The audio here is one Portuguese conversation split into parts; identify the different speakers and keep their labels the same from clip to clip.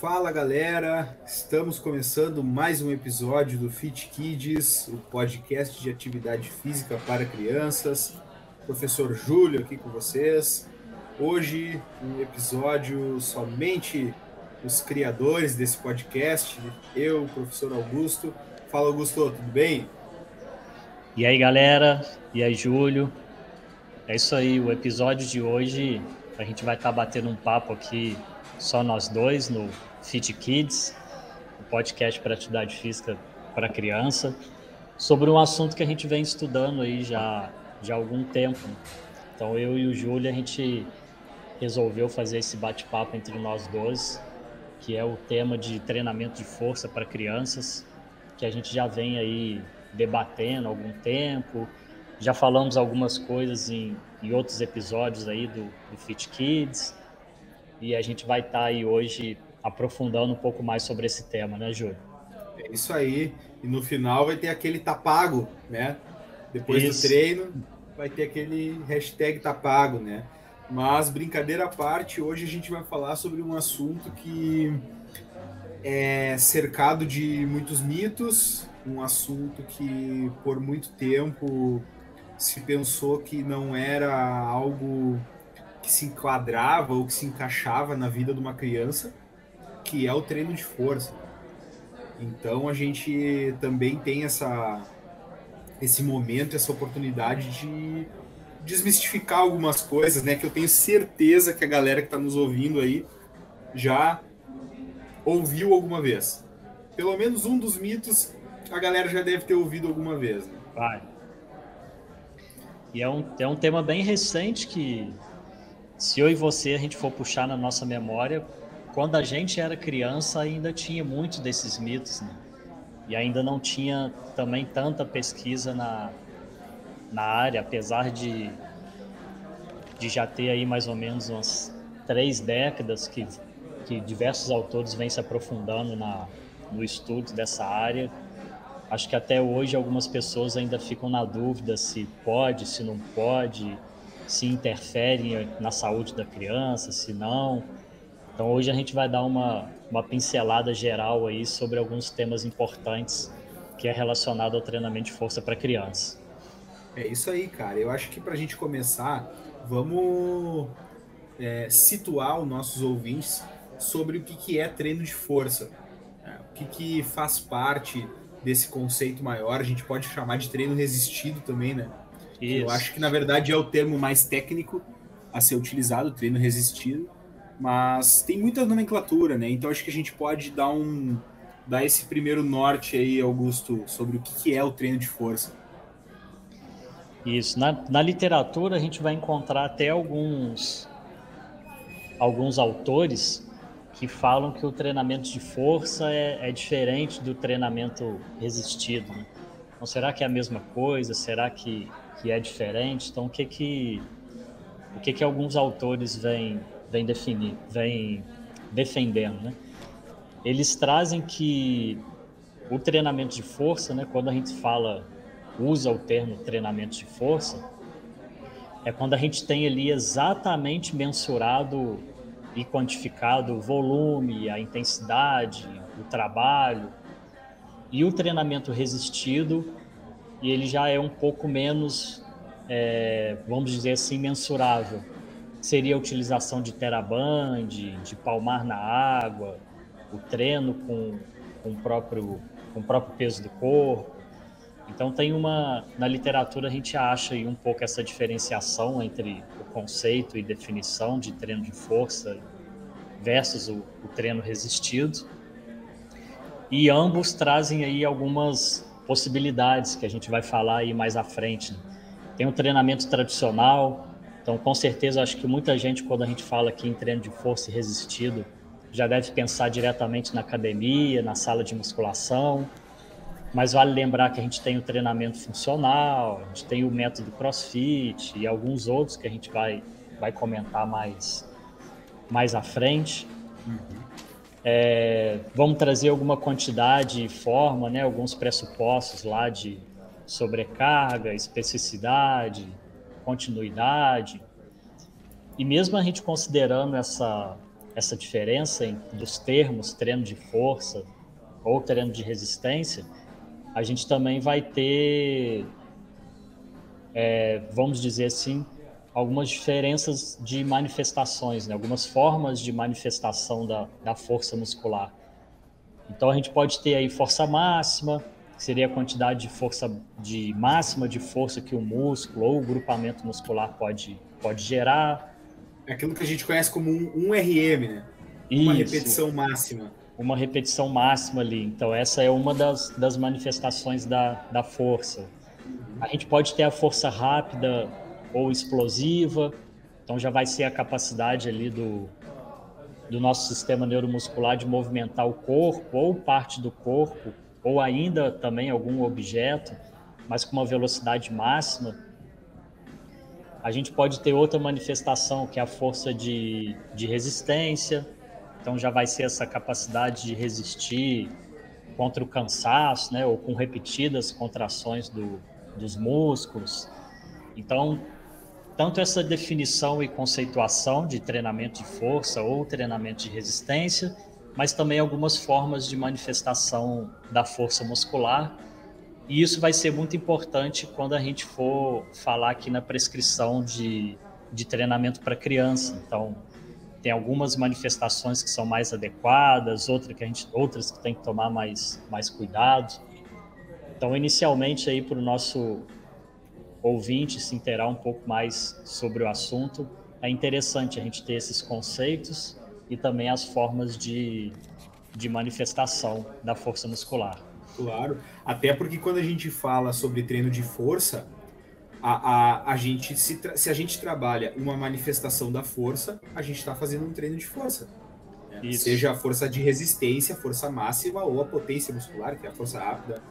Speaker 1: Fala galera, estamos começando mais um episódio do Fit Kids, o podcast de atividade física para crianças. Professor Júlio aqui com vocês. Hoje um episódio somente os criadores desse podcast, eu, o professor Augusto. Fala Augusto, tudo bem?
Speaker 2: E aí galera, e aí Júlio. É isso aí, o episódio de hoje a gente vai estar tá batendo um papo aqui só nós dois no Fit Kids, o podcast para atividade física para criança, sobre um assunto que a gente vem estudando aí já, já há algum tempo. Então eu e o Júlio a gente resolveu fazer esse bate-papo entre nós dois, que é o tema de treinamento de força para crianças, que a gente já vem aí debatendo há algum tempo, já falamos algumas coisas em, em outros episódios aí do, do Fit Kids, e a gente vai estar tá aí hoje aprofundando um pouco mais sobre esse tema, né, Júlio?
Speaker 1: É isso aí. E no final vai ter aquele tapago, tá né? Depois isso. do treino vai ter aquele hashtag tapago, tá né? Mas brincadeira à parte, hoje a gente vai falar sobre um assunto que é cercado de muitos mitos, um assunto que por muito tempo se pensou que não era algo que se enquadrava ou que se encaixava na vida de uma criança, que é o treino de força. Então a gente também tem essa esse momento, essa oportunidade de desmistificar algumas coisas, né? Que eu tenho certeza que a galera que está nos ouvindo aí já ouviu alguma vez. Pelo menos um dos mitos a galera já deve ter ouvido alguma vez. Né?
Speaker 2: Vai. E é um, é um tema bem recente que se eu e você a gente for puxar na nossa memória, quando a gente era criança ainda tinha muitos desses mitos, né? E ainda não tinha também tanta pesquisa na, na área, apesar de, de já ter aí mais ou menos umas três décadas que, que diversos autores vêm se aprofundando na, no estudo dessa área. Acho que até hoje algumas pessoas ainda ficam na dúvida se pode, se não pode, se interfere na saúde da criança, se não. Então hoje a gente vai dar uma, uma pincelada geral aí sobre alguns temas importantes que é relacionado ao treinamento de força para criança.
Speaker 1: É isso aí, cara. Eu acho que para a gente começar, vamos é, situar os nossos ouvintes sobre o que, que é treino de força. É, o que, que faz parte desse conceito maior. A gente pode chamar de treino resistido também, né? Isso. Eu acho que, na verdade, é o termo mais técnico a ser utilizado, treino resistido, mas tem muita nomenclatura, né? Então acho que a gente pode dar um dar esse primeiro norte aí, Augusto, sobre o que é o treino de força.
Speaker 2: Isso. Na, na literatura a gente vai encontrar até alguns alguns autores que falam que o treinamento de força é, é diferente do treinamento resistido. Né? Então, será que é a mesma coisa? Será que que é diferente. Então, o que que o que que alguns autores vêm vêm definir, vêm defendendo, né? Eles trazem que o treinamento de força, né, quando a gente fala usa o termo treinamento de força, é quando a gente tem ali exatamente mensurado e quantificado o volume, a intensidade, o trabalho. E o treinamento resistido e ele já é um pouco menos, é, vamos dizer assim, mensurável. Seria a utilização de teraband, de palmar na água, o treino com, com, o próprio, com o próprio peso do corpo. Então tem uma na literatura a gente acha aí um pouco essa diferenciação entre o conceito e definição de treino de força versus o, o treino resistido. E ambos trazem aí algumas possibilidades que a gente vai falar aí mais à frente. Né? Tem um treinamento tradicional, então com certeza acho que muita gente quando a gente fala aqui em treino de força e resistido já deve pensar diretamente na academia, na sala de musculação, mas vale lembrar que a gente tem o treinamento funcional, a gente tem o método CrossFit e alguns outros que a gente vai, vai comentar mais, mais à frente. Uhum. É, vamos trazer alguma quantidade e forma, né, alguns pressupostos lá de sobrecarga, especificidade, continuidade. E mesmo a gente considerando essa, essa diferença dos termos treino de força ou treino de resistência, a gente também vai ter, é, vamos dizer assim, algumas diferenças de manifestações, né? algumas formas de manifestação da, da força muscular. Então a gente pode ter aí força máxima, que seria a quantidade de força de máxima de força que o músculo ou o grupamento muscular pode, pode gerar.
Speaker 1: É aquilo que a gente conhece como um, um RM, né? Uma Isso. repetição máxima.
Speaker 2: Uma repetição máxima ali. Então essa é uma das, das manifestações da, da força. A gente pode ter a força rápida ou explosiva. Então já vai ser a capacidade ali do, do nosso sistema neuromuscular de movimentar o corpo ou parte do corpo ou ainda também algum objeto, mas com uma velocidade máxima. A gente pode ter outra manifestação que é a força de, de resistência. Então já vai ser essa capacidade de resistir contra o cansaço, né, ou com repetidas contrações do, dos músculos. Então tanto essa definição e conceituação de treinamento de força ou treinamento de resistência, mas também algumas formas de manifestação da força muscular. E isso vai ser muito importante quando a gente for falar aqui na prescrição de, de treinamento para criança. Então, tem algumas manifestações que são mais adequadas, outras que a gente, outras que tem que tomar mais, mais cuidado. Então, inicialmente aí para o nosso ouvinte se interar um pouco mais sobre o assunto, é interessante a gente ter esses conceitos e também as formas de, de manifestação da força muscular.
Speaker 1: Claro, até porque quando a gente fala sobre treino de força, a, a, a gente se, se a gente trabalha uma manifestação da força, a gente está fazendo um treino de força. Né? Seja a força de resistência, força máxima ou a potência muscular, que é a força rápida,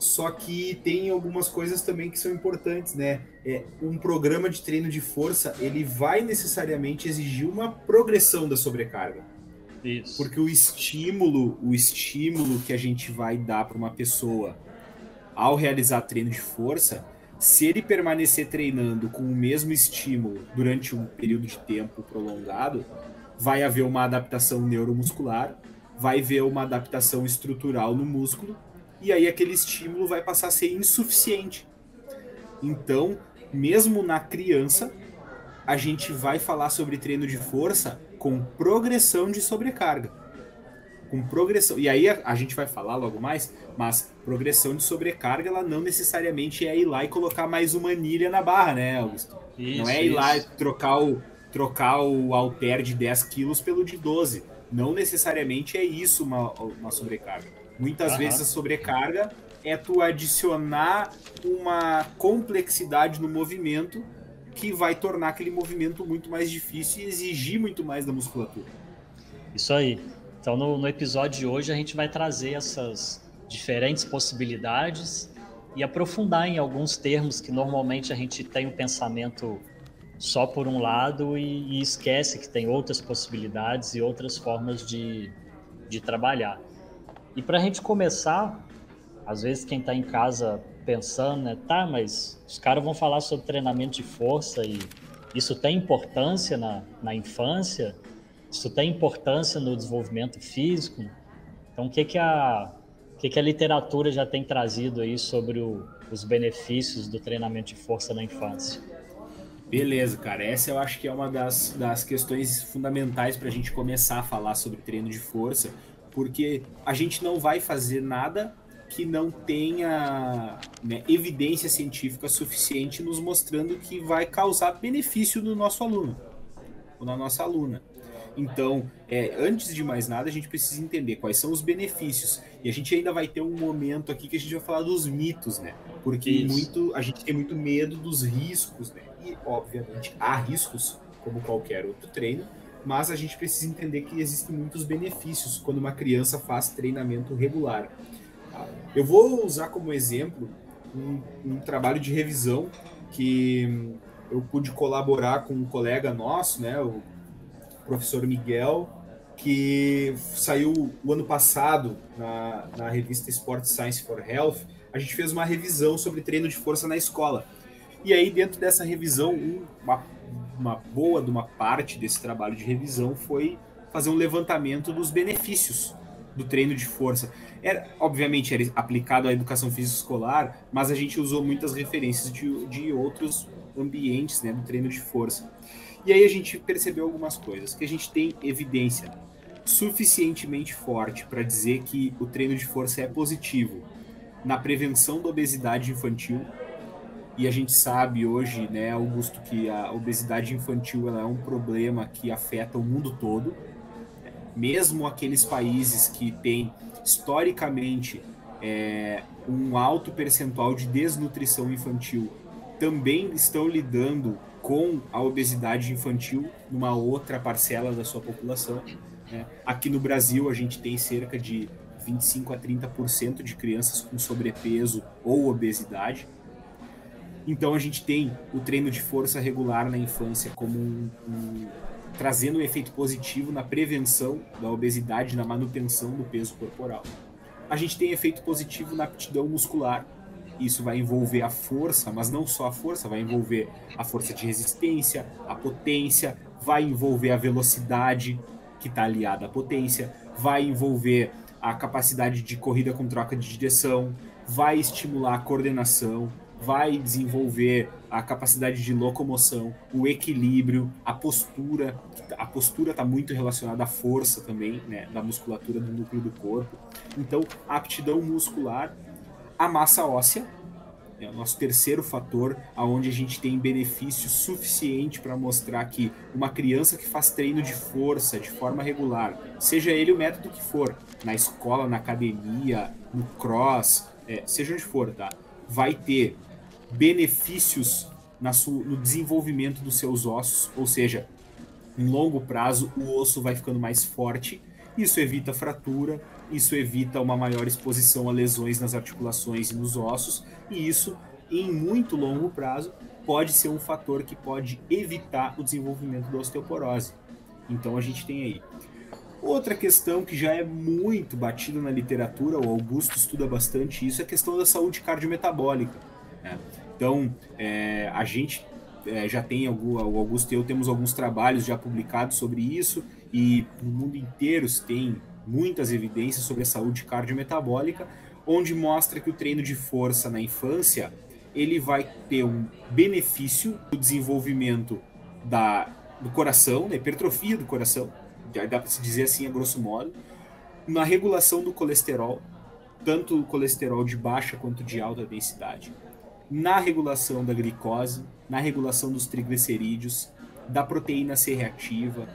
Speaker 1: só que tem algumas coisas também que são importantes, né? É, um programa de treino de força, ele vai necessariamente exigir uma progressão da sobrecarga. Isso. Porque o estímulo, o estímulo que a gente vai dar para uma pessoa ao realizar treino de força, se ele permanecer treinando com o mesmo estímulo durante um período de tempo prolongado, vai haver uma adaptação neuromuscular, vai haver uma adaptação estrutural no músculo e aí aquele estímulo vai passar a ser insuficiente. Então, mesmo na criança, a gente vai falar sobre treino de força com progressão de sobrecarga. Com progressão. E aí a, a, gente vai falar logo mais, mas progressão de sobrecarga, ela não necessariamente é ir lá e colocar mais uma anilha na barra, né, Augusto? Isso, não é ir isso. lá e trocar o, trocar o halter de 10 quilos pelo de 12. Não necessariamente é isso uma, uma sobrecarga. Muitas uhum. vezes a sobrecarga é tu adicionar uma complexidade no movimento que vai tornar aquele movimento muito mais difícil e exigir muito mais da musculatura.
Speaker 2: Isso aí. Então, no, no episódio de hoje, a gente vai trazer essas diferentes possibilidades e aprofundar em alguns termos que normalmente a gente tem o um pensamento só por um lado e, e, esquece que tem outras possibilidades e outras formas de, de trabalhar. E para a gente começar, às vezes quem está em casa pensando, né, tá, mas os caras vão falar sobre treinamento de força e isso tem importância na, na infância, isso tem importância no desenvolvimento físico. Então, o que que a, o que que a literatura já tem trazido aí sobre o, os benefícios do treinamento de força na infância?
Speaker 1: Beleza, cara. Essa eu acho que é uma das, das questões fundamentais para a gente começar a falar sobre treino de força, porque a gente não vai fazer nada que não tenha né, evidência científica suficiente nos mostrando que vai causar benefício no nosso aluno ou na nossa aluna. Então, é, antes de mais nada, a gente precisa entender quais são os benefícios. E a gente ainda vai ter um momento aqui que a gente vai falar dos mitos, né? Porque muito, a gente tem muito medo dos riscos, né? E, obviamente, há riscos, como qualquer outro treino, mas a gente precisa entender que existem muitos benefícios quando uma criança faz treinamento regular. Eu vou usar como exemplo um, um, trabalho de revisão que eu pude colaborar com um colega nosso, né, o professor Miguel, que saiu o ano passado na, na revista Sport Science for Health. A gente fez uma revisão sobre treino de força na escola. E aí, dentro dessa revisão, uma uma boa de uma parte desse trabalho de revisão foi fazer um levantamento dos benefícios do treino de força. Era, obviamente era aplicado à educação física escolar, mas a gente usou muitas referências de, de outros ambientes né, do treino de força. E aí a gente percebeu algumas coisas, que a gente tem evidência suficientemente forte para dizer que o treino de força é positivo na prevenção da obesidade infantil. E a gente sabe hoje, né, Augusto, que a obesidade infantil ela é um problema que afeta o mundo todo. Mesmo aqueles países que têm historicamente é, um alto percentual de desnutrição infantil também estão lidando com a obesidade infantil numa outra parcela da sua população. Né? Aqui no Brasil, a gente tem cerca de 25 a 30% de crianças com sobrepeso ou obesidade. Então, a gente tem o treino de força regular na infância como um, um, trazendo um efeito positivo na prevenção da obesidade, na manutenção do peso corporal. A gente tem efeito positivo na aptidão muscular, isso vai envolver a força, mas não só a força, vai envolver a força de resistência, a potência, vai envolver a velocidade que está aliada à potência, vai envolver a capacidade de corrida com troca de direção, vai estimular a coordenação, vai desenvolver a capacidade de locomoção, o equilíbrio, a postura. A postura está muito relacionada à força também, né, da musculatura do núcleo do corpo. Então, a aptidão muscular a massa óssea, é o nosso terceiro fator, aonde a gente tem benefício suficiente para mostrar que uma criança que faz treino de força de forma regular, seja ele o método que for, na escola, na academia, no cross, é, seja onde for, tá? Vai ter benefícios no desenvolvimento dos seus ossos, ou seja, em longo prazo o osso vai ficando mais forte, isso evita fratura, isso evita uma maior exposição a lesões nas articulações e nos ossos, e isso, em muito longo prazo, pode ser um fator que pode evitar o desenvolvimento da osteoporose. Então a gente tem aí. Outra questão que já é muito batida na literatura, o Augusto estuda bastante isso, é a questão da saúde cardiometabólica. Né? Então, é, a gente é, já tem, o Augusto e eu temos alguns trabalhos já publicados sobre isso, e no mundo inteiro se tem muitas evidências sobre a saúde cardiometabólica, onde mostra que o treino de força na infância ele vai ter um benefício do desenvolvimento da, do coração, da hipertrofia do coração, dá para se dizer assim a grosso modo, na regulação do colesterol, tanto o colesterol de baixa quanto de alta densidade, na regulação da glicose, na regulação dos triglicerídeos, da proteína C reativa,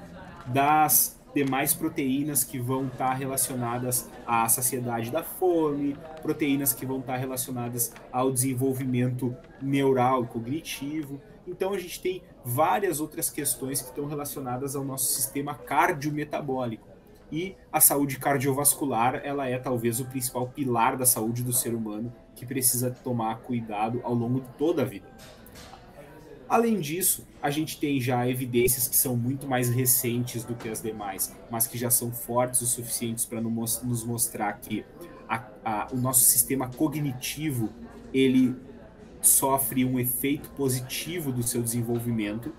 Speaker 1: das demais proteínas que vão estar tá relacionadas à saciedade da fome, proteínas que vão estar tá relacionadas ao desenvolvimento neural e cognitivo. Então a gente tem várias outras questões que estão relacionadas ao nosso sistema cardiometabólico. E a saúde cardiovascular, ela é talvez o principal pilar da saúde do ser humano que precisa tomar cuidado ao longo de toda a vida. Além disso, a gente tem já evidências que são muito mais recentes do que as demais, mas que já são fortes o suficientes para nos mostrar que a, a, o nosso sistema cognitivo ele sofre um efeito positivo do seu desenvolvimento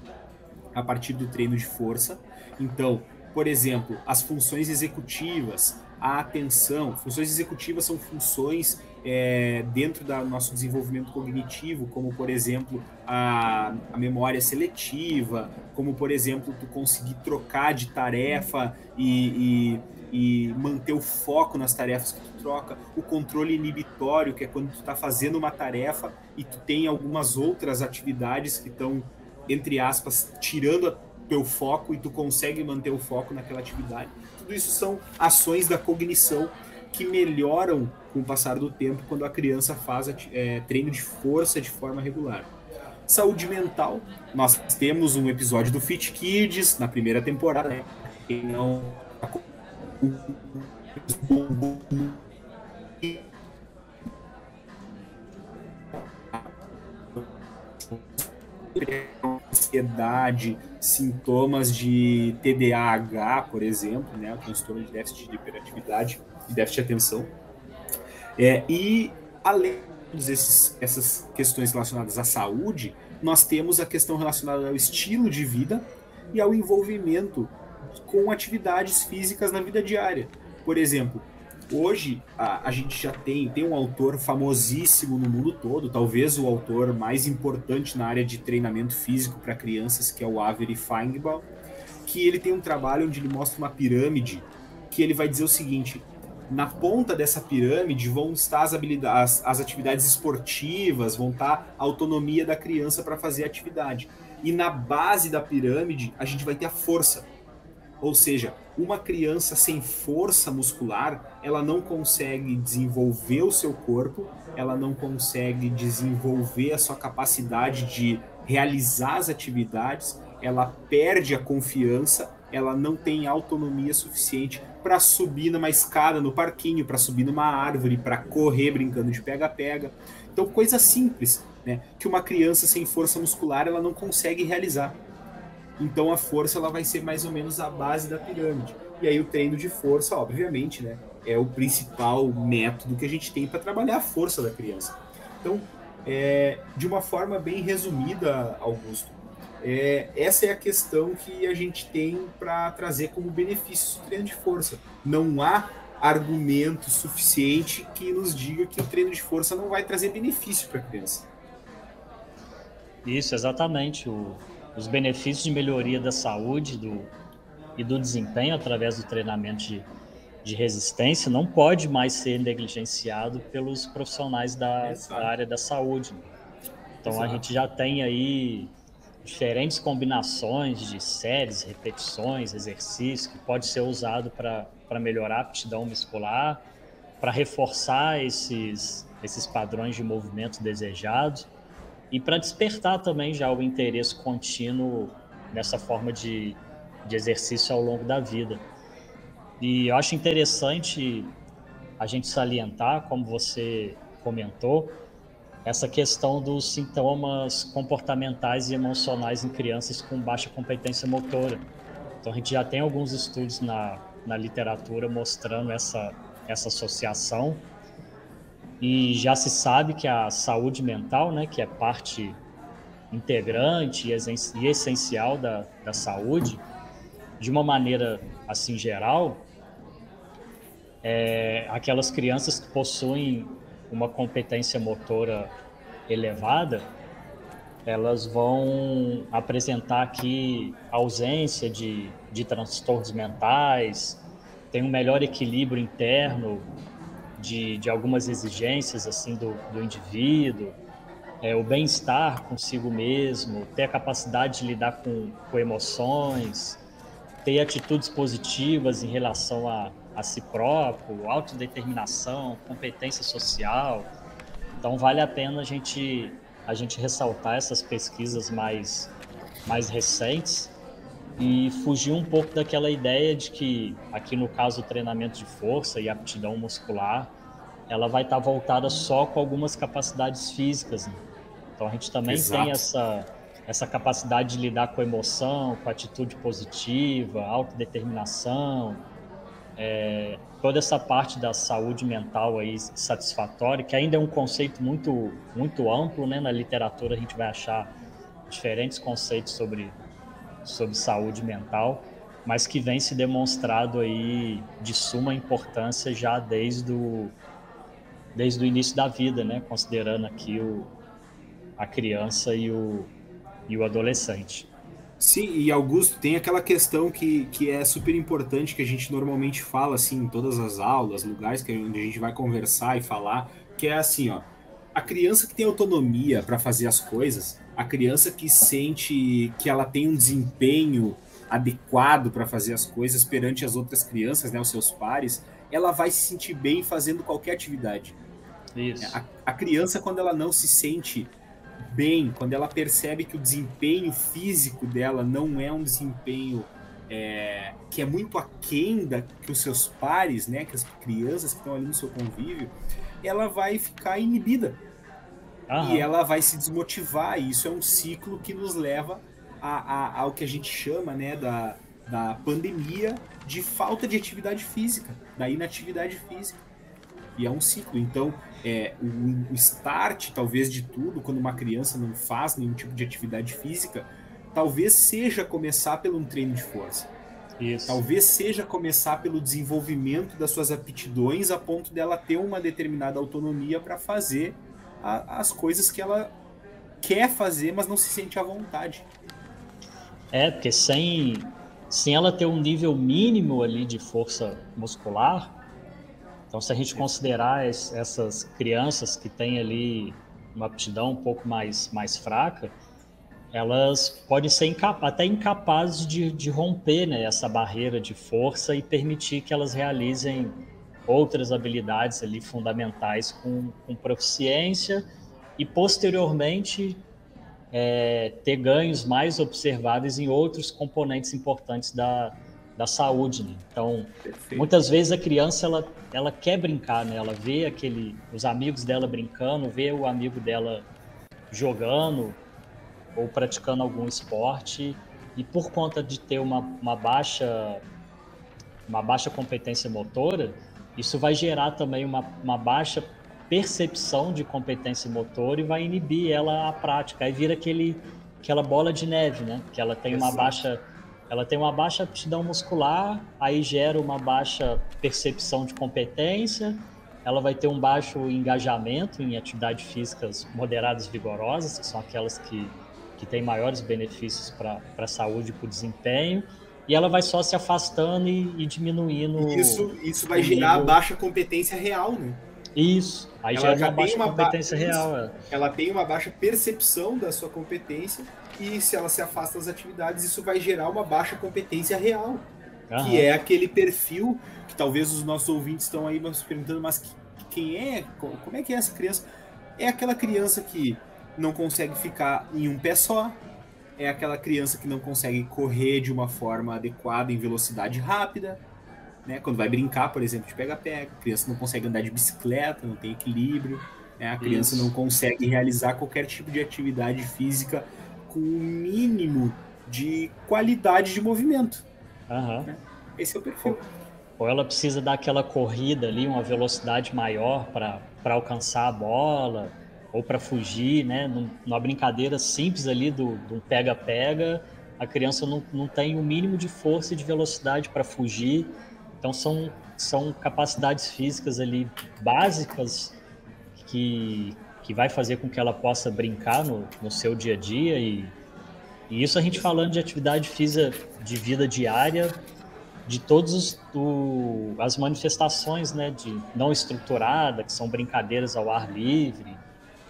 Speaker 1: a partir do treino de força. Então, por exemplo, as funções executivas, a atenção, funções executivas são funções é, dentro do nosso desenvolvimento cognitivo, como por exemplo a, a, memória seletiva, como por exemplo tu conseguir trocar de tarefa e, e, e, manter o foco nas tarefas que tu troca, o controle inibitório, que é quando tu está fazendo uma tarefa e tu tem algumas outras atividades que estão, entre aspas, tirando o teu foco e tu consegue manter o foco naquela atividade. Tudo isso são ações da cognição que melhoram com o passar do tempo quando a criança faz é, treino de força de forma regular. Saúde mental, nós temos um episódio do Fit Kids na primeira temporada, né? não ansiedade, sintomas de TDAH, por exemplo, né, o transtorno de déficit de hiperatividade e déficit de atenção. É, e além desses essas questões relacionadas à saúde, nós temos a questão relacionada ao estilo de vida e ao envolvimento com atividades físicas na vida diária. Por exemplo, hoje a, a, gente já tem, tem um autor famosíssimo no mundo todo, talvez o autor mais importante na área de treinamento físico para crianças, que é o Avery Feinbaum, que ele tem um trabalho onde ele mostra uma pirâmide que ele vai dizer o seguinte: na ponta dessa pirâmide vão estar as habilidades, as, atividades esportivas, vão estar a autonomia da criança para fazer a atividade. E na base da pirâmide a gente vai ter a força. Ou seja, uma criança sem força muscular, ela não consegue desenvolver o seu corpo, ela não consegue desenvolver a sua capacidade de realizar as atividades, ela perde a confiança, ela não tem autonomia suficiente para subir numa escada no parquinho, para subir numa árvore, para correr brincando de pega-pega. Então, coisa simples, né, que uma criança sem força muscular ela não consegue realizar. Então, a força ela vai ser mais ou menos a base da pirâmide. E aí o treino de força, obviamente, né, é o principal método que a gente tem para trabalhar a força da criança. Então, é, de uma forma bem resumida, Augusto, é, essa é a questão que a gente tem para trazer como benefício do treino de força. Não há argumento suficiente que nos diga que o treino de força não vai trazer benefício para a criança.
Speaker 2: Isso, exatamente. O, os benefícios de melhoria da saúde do, e do desempenho através do treinamento de, de resistência não pode mais ser negligenciado pelos profissionais da, da área da saúde. Então Exato. a gente já tem aí diferentes combinações de séries, repetições, exercícios que pode ser usado para melhorar a aptidão muscular, para reforçar esses, esses padrões de movimento desejados e para despertar também já o interesse contínuo nessa forma de, de exercício ao longo da vida. E eu acho interessante a gente salientar, como você comentou, essa questão dos sintomas comportamentais e emocionais em crianças com baixa competência motora. Então, a gente já tem alguns estudos na, na literatura mostrando essa, essa associação e já se sabe que a saúde mental, né, que é parte integrante e essencial da, da saúde, de uma maneira assim geral, é, aquelas crianças que possuem uma competência motora elevada, elas vão apresentar aqui ausência de, de transtornos mentais, tem um melhor equilíbrio interno de, de algumas exigências assim do, do indivíduo, é, o bem-estar consigo mesmo, ter a capacidade de lidar com, com emoções, ter atitudes positivas em relação a, a si próprio, autodeterminação, competência social. Então vale a pena a gente a gente ressaltar essas pesquisas mais mais recentes e fugir um pouco daquela ideia de que aqui no caso o treinamento de força e aptidão muscular ela vai estar voltada só com algumas capacidades físicas. Né? Então a gente também Exato. tem essa essa capacidade de lidar com emoção, com atitude positiva, autodeterminação, é, toda essa parte da saúde mental aí satisfatória, que ainda é um conceito muito, muito amplo, né? Na literatura a gente vai achar diferentes conceitos sobre, sobre saúde mental, mas que vem se demonstrado aí de suma importância já desde o, desde o início da vida, né? Considerando aqui o, a criança e o, e o adolescente.
Speaker 1: Sim, e Augusto, tem aquela questão que, que é super importante, que a gente normalmente fala assim em todas as aulas, lugares que, onde a gente vai conversar e falar, que é assim, ó, a criança que tem autonomia para fazer as coisas, a criança que sente que ela tem um desempenho adequado para fazer as coisas perante as outras crianças, né, os seus pares, ela vai se sentir bem fazendo qualquer atividade. Isso. A, a criança, quando ela não se sente bem, quando ela percebe que o desempenho físico dela não é um desempenho é, que é muito aquém da, que os seus pares, né, que as crianças que estão ali no seu convívio, ela vai ficar inibida. Aham. E ela vai se desmotivar, e isso é um ciclo que nos leva a, a, ao que a gente chama né, da, da pandemia de falta de atividade física, da inatividade física. E é um ciclo. Então, é, o, o start, talvez, de tudo, quando uma criança não faz nenhum tipo de atividade física, talvez seja começar pelo um treino de força. Isso. Talvez seja começar pelo desenvolvimento das suas aptidões a ponto dela ter uma determinada autonomia para fazer a, as coisas que ela quer fazer, mas não se sente à vontade.
Speaker 2: É, porque sem, sem ela ter um nível mínimo ali de força muscular, então se a gente considerar es, essas crianças que têm ali uma aptidão um pouco mais, mais fraca, elas podem ser incapa até incapazes de, de romper né, essa barreira de força e permitir que elas realizem outras habilidades ali fundamentais com, com proficiência e posteriormente é, ter ganhos mais observáveis em outros componentes importantes da, da saúde. Né? Então, Perfeito. muitas vezes a criança ela, ela quer brincar, né? ela vê aquele, os amigos dela brincando, vê o amigo dela jogando ou praticando algum esporte e por conta de ter uma, uma baixa uma baixa competência motora, isso vai gerar também uma, uma baixa percepção de competência motor e vai inibir ela a prática. Aí vira aquele, aquela bola de neve, né? Que ela tem Exato. uma baixa ela tem uma baixa aptidão muscular, aí gera uma baixa percepção de competência, ela vai ter um baixo engajamento em atividades físicas moderadas e vigorosas, que são aquelas que, que têm maiores benefícios para a saúde e para o desempenho, e ela vai só se afastando e, e diminuindo.
Speaker 1: Isso, isso vai gerar baixa competência real, né?
Speaker 2: Isso. Aí ela já uma baixa uma competência ba... real. É.
Speaker 1: Ela tem uma baixa percepção da sua competência e se ela se afasta das atividades, isso vai gerar uma baixa competência real. Uhum. Que é aquele perfil que talvez os nossos ouvintes estão aí se perguntando, mas quem é? Como é que é essa criança? É aquela criança que não consegue ficar em um pé só, é aquela criança que não consegue correr de uma forma adequada em velocidade rápida, né? Quando vai brincar, por exemplo, de pega-pega, a criança não consegue andar de bicicleta, não tem equilíbrio, né? a criança Isso. não consegue realizar qualquer tipo de atividade física com o um mínimo de qualidade de movimento.
Speaker 2: Uhum. Né?
Speaker 1: Esse é o perfil.
Speaker 2: Ou ela precisa dar aquela corrida ali, uma velocidade maior para alcançar a bola, ou para fugir, né? Numa brincadeira simples ali do pega-pega, a criança não, não tem o mínimo de força e de velocidade para fugir então são, são capacidades físicas ali básicas que, que vai fazer com que ela possa brincar no, no seu dia a dia e, e isso a gente falando de atividade física de vida diária de todas as manifestações né, de não estruturada, que são brincadeiras ao ar livre,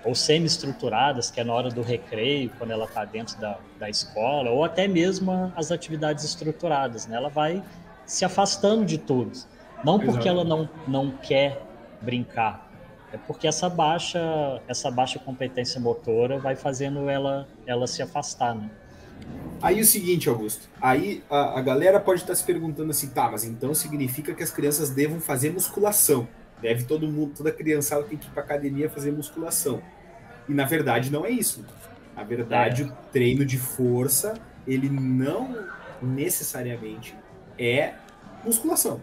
Speaker 2: ou semi-estruturadas, que é na hora do recreio, quando ela está dentro da, da escola, ou até mesmo as atividades estruturadas. Né? Ela vai se afastando de todos. Não porque ela não, não quer brincar, é porque essa baixa, essa baixa competência motora vai fazendo ela, ela se afastar, né?
Speaker 1: Aí o seguinte, Augusto, aí a, a galera pode estar se perguntando assim, tá, mas então significa que as crianças devam fazer musculação. Deve todo mundo, toda criançada tem que ir para academia fazer musculação. E na verdade não é isso. Na verdade, é. o treino de força, ele não necessariamente é musculação.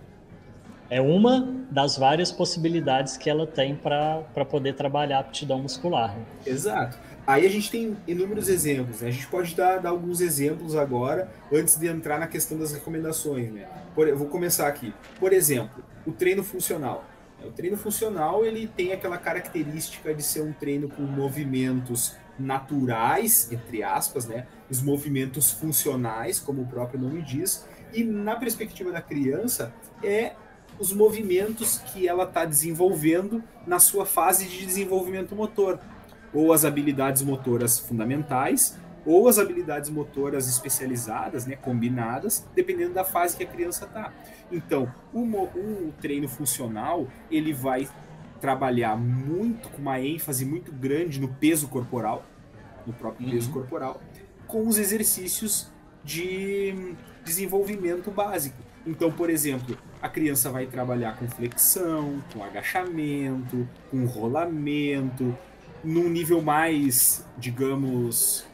Speaker 2: É uma das várias possibilidades que ela tem para poder trabalhar a aptidão muscular. Né?
Speaker 1: Exato. Aí a gente tem inúmeros exemplos. Né? A gente pode dar, dar, alguns exemplos agora, antes de entrar na questão das recomendações. Né? Por, vou começar aqui. Por exemplo, o treino funcional. O treino funcional ele tem aquela característica de ser um treino com movimentos naturais, entre aspas, né? Os movimentos funcionais, como o próprio nome diz, e na perspectiva da criança, é os movimentos que ela está desenvolvendo na sua fase de desenvolvimento motor, ou as habilidades motoras fundamentais, ou as habilidades motoras especializadas, né, combinadas, dependendo da fase que a criança está. Então, o, o treino funcional ele vai trabalhar muito com uma ênfase muito grande no peso corporal, no próprio uhum. peso corporal, com os exercícios de desenvolvimento básico. Então, por exemplo, a criança vai trabalhar com flexão, com agachamento, com rolamento, num nível mais, digamos,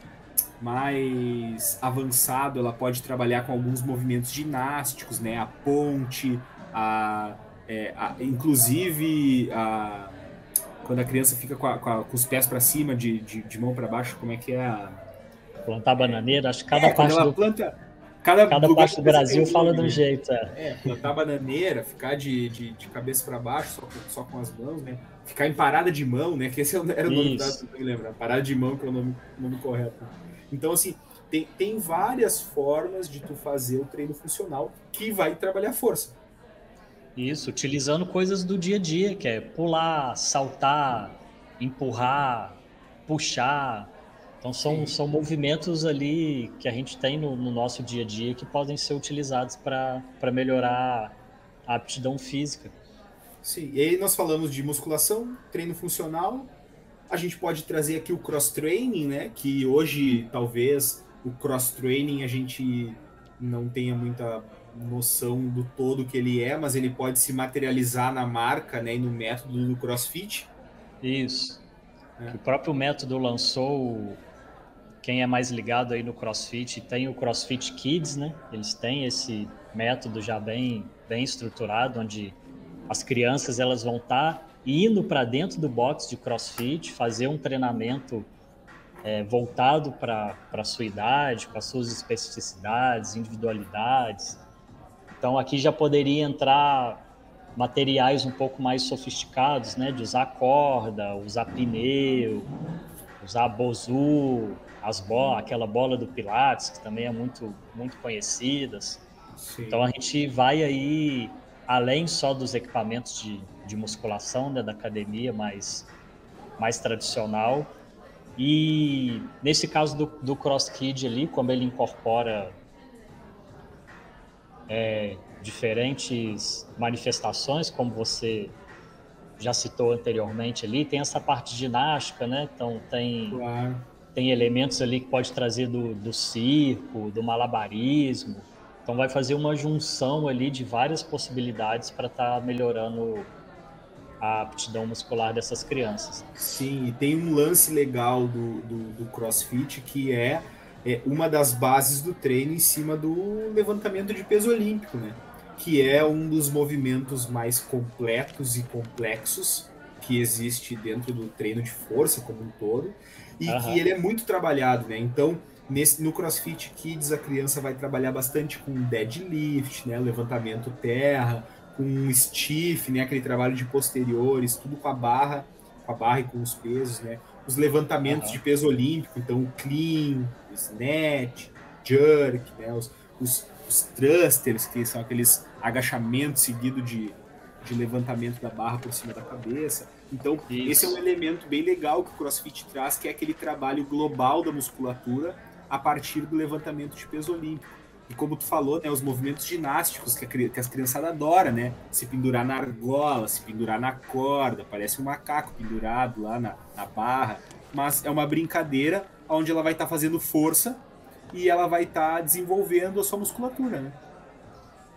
Speaker 1: mais avançado, ela pode trabalhar com alguns movimentos ginásticos, né? A ponte, a, é, a inclusive a, quando a criança fica com, a, com, com os pés para cima, de, de, de mão para baixo, como é que é a
Speaker 2: plantar bananeira, acho que cada é, parte do...
Speaker 1: planta
Speaker 2: Cada, cada parte do Brasil fala de um jeito. É,
Speaker 1: é plantar bananeira, ficar de, de, de cabeça para baixo, só com, só com as mãos, né? Ficar em parada de mão, né? Que esse era o nome da, me lembrar. Parada de mão, que é o nome, nome correto. Então, assim, tem, tem várias formas de tu fazer o treino funcional que vai trabalhar força.
Speaker 2: Isso, utilizando coisas do dia a dia, que é pular, saltar, empurrar, puxar. Então são, são movimentos ali que a gente tem no, no nosso dia a dia que podem ser utilizados para melhorar a aptidão física.
Speaker 1: Sim, e aí nós falamos de musculação, treino funcional. A gente pode trazer aqui o cross training, né? Que hoje talvez o cross training a gente não tenha muita noção do todo que ele é, mas ele pode se materializar na marca né, e no método do CrossFit.
Speaker 2: Isso. É. O próprio método lançou, quem é mais ligado aí no CrossFit, tem o CrossFit Kids, né? Eles têm esse método já bem, bem estruturado, onde as crianças elas vão estar tá indo para dentro do box de CrossFit, fazer um treinamento é, voltado para a sua idade, para suas especificidades, individualidades. Então aqui já poderia entrar materiais um pouco mais sofisticados, né, de usar corda, usar pneu, usar bozu, as aquela bola do Pilates que também é muito muito conhecidas. Sim. Então a gente vai aí além só dos equipamentos de, de musculação né, da academia mais mais tradicional e nesse caso do, do CrossKid ali, como ele incorpora é, diferentes manifestações, como você já citou anteriormente ali, tem essa parte ginástica, né? Então tem, claro. tem elementos ali que pode trazer do, do circo, do malabarismo. Então vai fazer uma junção ali de várias possibilidades para estar tá melhorando a aptidão muscular dessas crianças.
Speaker 1: Sim, e tem um lance legal do, do, do CrossFit que é é uma das bases do treino em cima do levantamento de peso olímpico, né? Que é um dos movimentos mais completos e complexos que existe dentro do treino de força como um todo e que ele é muito trabalhado, né? Então, nesse, no CrossFit Kids a criança vai trabalhar bastante com deadlift, né? Levantamento terra, com stiff, né? Aquele trabalho de posteriores, tudo com a barra, com a barra e com os pesos, né? Os levantamentos uhum. de peso olímpico, então o clean, snatch, jerk, né? os, os, os thrusters, que são aqueles agachamentos seguido de, de levantamento da barra por cima da cabeça. Então, Isso. esse é um elemento bem legal que o CrossFit traz, que é aquele trabalho global da musculatura a partir do levantamento de peso olímpico. E como tu falou, né, os movimentos ginásticos que, a, que as criançadas adoram, né? Se pendurar na argola, se pendurar na corda, parece um macaco pendurado lá na, na barra. Mas é uma brincadeira onde ela vai estar tá fazendo força e ela vai estar tá desenvolvendo a sua musculatura, né?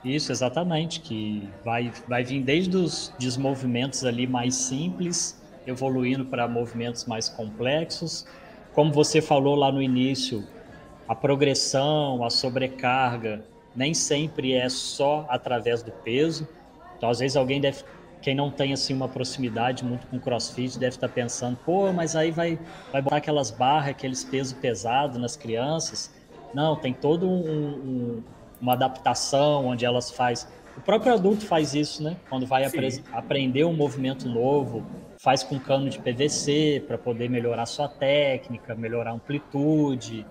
Speaker 2: Isso, exatamente, que vai, vai vir desde os desmovimentos ali mais simples, evoluindo para movimentos mais complexos. Como você falou lá no início, a progressão, a sobrecarga, nem sempre é só através do peso. Então, às vezes, alguém deve quem não tem assim uma proximidade muito com CrossFit deve estar pensando, pô, mas aí vai, vai botar aquelas barras, aqueles pesos pesados nas crianças. Não, tem todo um, um, uma adaptação onde elas faz. O próprio adulto faz isso, né? Quando vai apre aprender um movimento novo, faz com cano de PVC para poder melhorar sua técnica, melhorar a amplitude,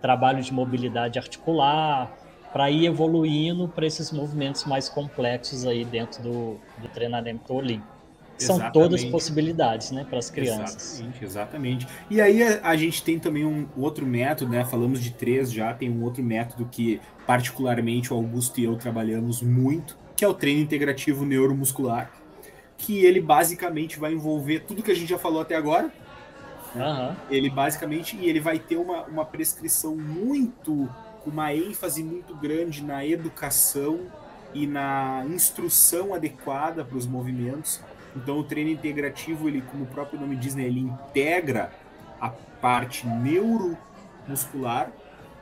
Speaker 2: trabalho de mobilidade articular para ir evoluindo para esses movimentos mais complexos aí dentro do, do treinamento olímpico. São exatamente. todas possibilidades, né, para as crianças.
Speaker 1: Exatamente, exatamente. E aí a, a, gente tem também um outro método, né? Falamos de três já, tem um outro método que particularmente o Augusto e eu trabalhamos muito, que é o treino integrativo neuromuscular, que ele basicamente vai envolver tudo que a gente já falou até agora. Uhum. Ele basicamente ele vai ter uma, uma prescrição muito uma ênfase muito grande na educação e na instrução adequada para os movimentos. Então, o treino integrativo, ele, como o próprio nome diz, né, ele integra a parte neuromuscular,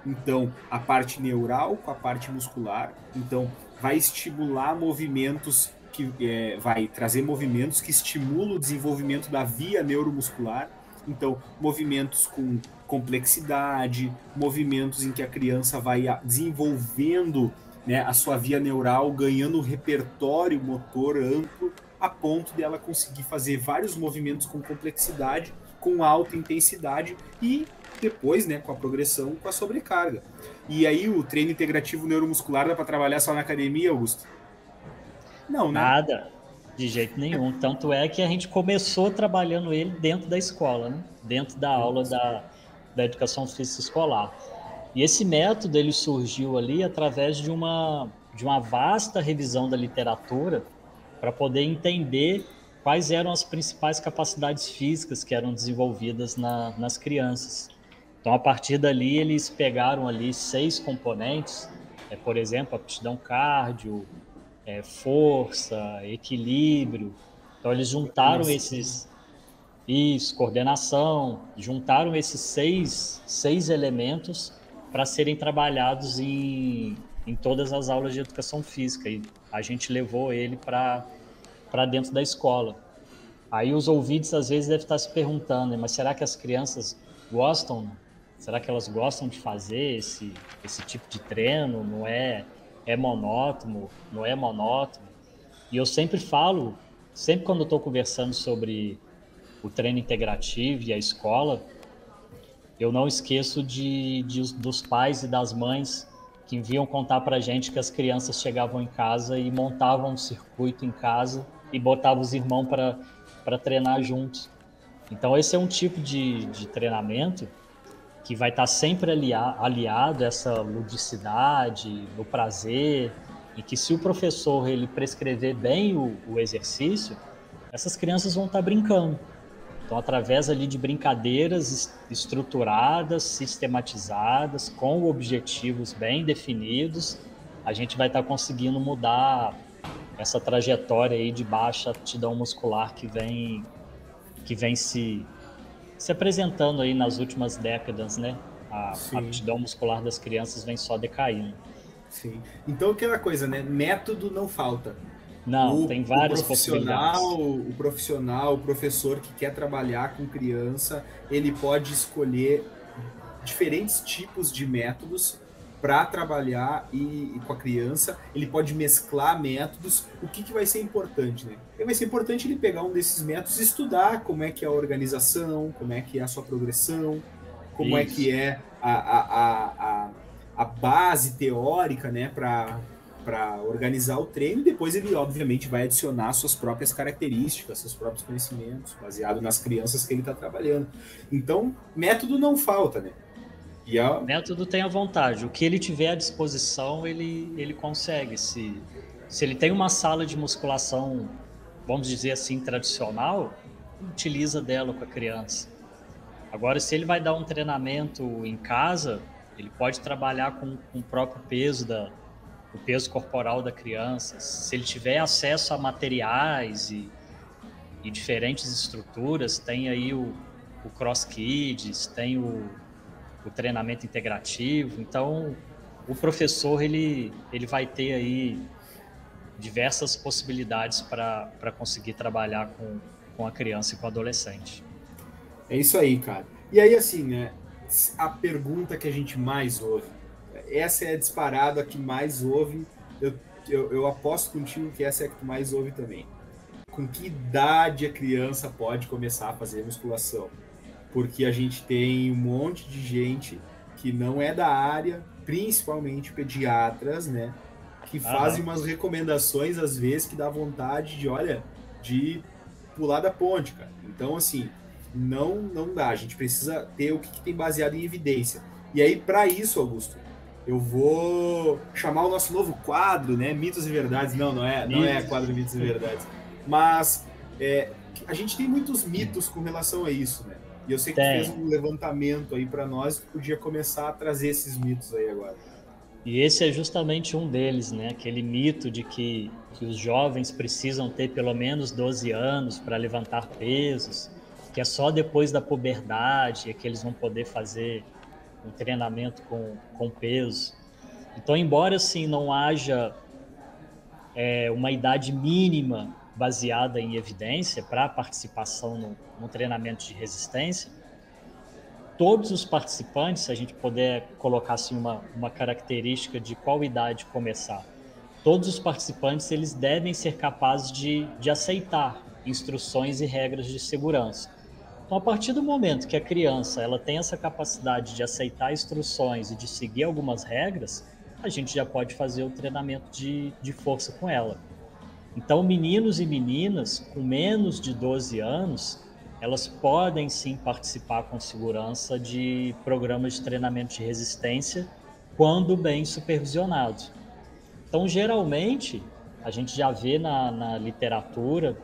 Speaker 1: então a parte neural com a parte muscular. Então, vai estimular movimentos que é, vai trazer movimentos que estimulam o desenvolvimento da via neuromuscular. Então, movimentos com complexidade, movimentos em que a criança vai desenvolvendo né, a sua via neural, ganhando um repertório motor amplo, a ponto de ela conseguir fazer vários movimentos com complexidade, com alta intensidade e depois, né, com a progressão, com a sobrecarga. E aí o treino integrativo neuromuscular dá para trabalhar só na academia, Augusto?
Speaker 2: Não, né? Nada, de jeito nenhum. Tanto é que a gente começou trabalhando ele dentro da escola, né? dentro da aula da, da educação física escolar. E esse método ele surgiu ali através de uma, de uma vasta revisão da literatura para poder entender quais eram as principais capacidades físicas que eram desenvolvidas na, nas crianças. Então, a partir dali, eles pegaram ali seis componentes, é, por exemplo, aptidão cardio, é, força, equilíbrio. Então, eles juntaram esses. Isso, coordenação. Juntaram esses seis, seis elementos para serem trabalhados em, em todas as aulas de educação física. E a gente levou ele para dentro da escola. Aí os ouvidos às vezes devem estar se perguntando, mas será que as crianças gostam Será que elas gostam de fazer esse, esse tipo de treino? Não é, é monótono? Não é monótono? E eu sempre falo, sempre quando estou conversando sobre o treino integrativo e a escola, eu não esqueço de, de dos pais e das mães que vinham contar para gente que as crianças chegavam em casa e montavam um circuito em casa e botavam os irmãos para treinar juntos. Então, esse é um tipo de, de treinamento que vai estar sempre aliado a essa ludicidade, no prazer, e que se o professor ele prescrever bem o, o exercício, essas crianças vão estar brincando. Então, através ali de brincadeiras estruturadas, sistematizadas, com objetivos bem definidos, a gente vai estar conseguindo mudar essa trajetória aí de baixa aptidão muscular que vem que vem se se apresentando aí nas últimas décadas, né? A Sim. aptidão muscular das crianças vem só decaindo.
Speaker 1: Sim. Então aquela coisa, né? Método não falta.
Speaker 2: Não, o, tem várias
Speaker 1: o profissional, O profissional, o professor que quer trabalhar com criança, ele pode escolher diferentes tipos de métodos para trabalhar e, e, com a criança, ele pode mesclar métodos. O que, que vai ser importante, né? Vai ser importante ele pegar um desses métodos e estudar como é que é a organização, como é que é a sua progressão, como Isso. é que é a, a, a, a base teórica, né, para para organizar o treino, e depois ele, obviamente, vai adicionar suas próprias características, seus próprios conhecimentos, baseado nas crianças que ele está trabalhando. Então, método não falta, né?
Speaker 2: O método tem a vantagem. O que ele tiver à disposição, ele, ele consegue. Se, se ele tem uma sala de musculação, vamos dizer assim, tradicional, utiliza dela com a criança. Agora, se ele vai dar um treinamento em casa, ele pode trabalhar com, com o próprio peso da, o peso corporal da criança. Se ele tiver acesso a materiais e, e diferentes estruturas, tem aí o, o Cross Kids, tem o o treinamento integrativo. Então, o professor ele, ele vai ter aí diversas possibilidades para conseguir trabalhar com, com a criança e com o adolescente.
Speaker 1: É isso aí, cara. E aí, assim, né? A pergunta que a gente mais ouve, essa é a disparada que mais ouve. Eu, eu, eu aposto contigo que essa é a que mais ouve também. Com que idade a criança pode começar a fazer musculação? Porque a gente tem um monte de gente que não é da área, principalmente pediatras, né? Que fazem umas recomendações, às vezes, que dá vontade de, olha, de pular da ponte, cara. Então, assim, não, não dá. A gente precisa ter o que, que tem baseado em evidência. E aí, para isso, Augusto, eu vou chamar o nosso novo quadro, né? Mitos e Verdades. Não, não é, não é quadro Mitos e Verdades. Mas é, a gente tem muitos mitos com relação a isso, né? E eu sei que Tem. tu fez um levantamento aí para nós que podia começar a trazer esses mitos aí agora.
Speaker 2: E esse é justamente um deles, né? Aquele mito de que, que os jovens precisam ter pelo menos 12 anos para levantar pesos, que é só depois da puberdade é que eles vão poder fazer um treinamento com, com peso. Então, embora assim não haja é, uma idade mínima baseada em evidência para participação no, no, treinamento de resistência, todos os participantes, se a gente puder colocar assim uma, uma característica de qual idade começar, todos os participantes eles devem ser capazes de, de aceitar instruções e regras de segurança. Então, a partir do momento que a criança ela tem essa capacidade de aceitar instruções e de seguir algumas regras, a gente já pode fazer o treinamento de, de força com ela. Então, meninos e meninas com menos de 12 anos, elas podem sim participar com segurança de programas de treinamento de resistência quando bem supervisionado. Então, geralmente, a gente já vê na, na literatura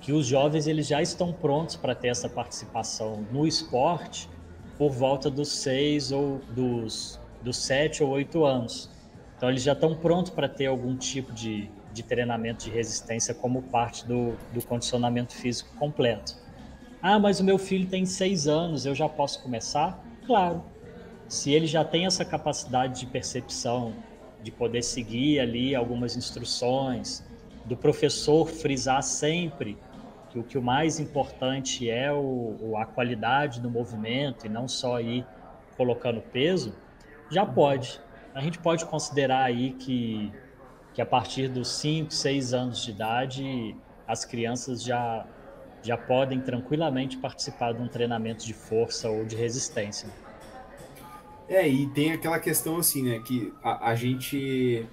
Speaker 2: que os jovens eles já estão prontos para ter essa participação no esporte por volta dos seis ou dos, dos sete ou oito anos. Então, eles já estão prontos para ter algum tipo de, de treinamento de resistência como parte do, do condicionamento físico completo. Ah, mas o meu filho tem seis anos, eu já posso começar? Claro. Se ele já tem essa capacidade de percepção, de poder seguir ali algumas instruções, do professor frisar sempre que o que o mais importante é o, a qualidade do movimento e não só ir colocando peso, já pode. A gente pode considerar aí que, que a partir dos 5, 6 anos de idade, as crianças já já podem tranquilamente participar de um treinamento de força ou de resistência.
Speaker 1: É, e tem aquela questão assim, né, que a, a gente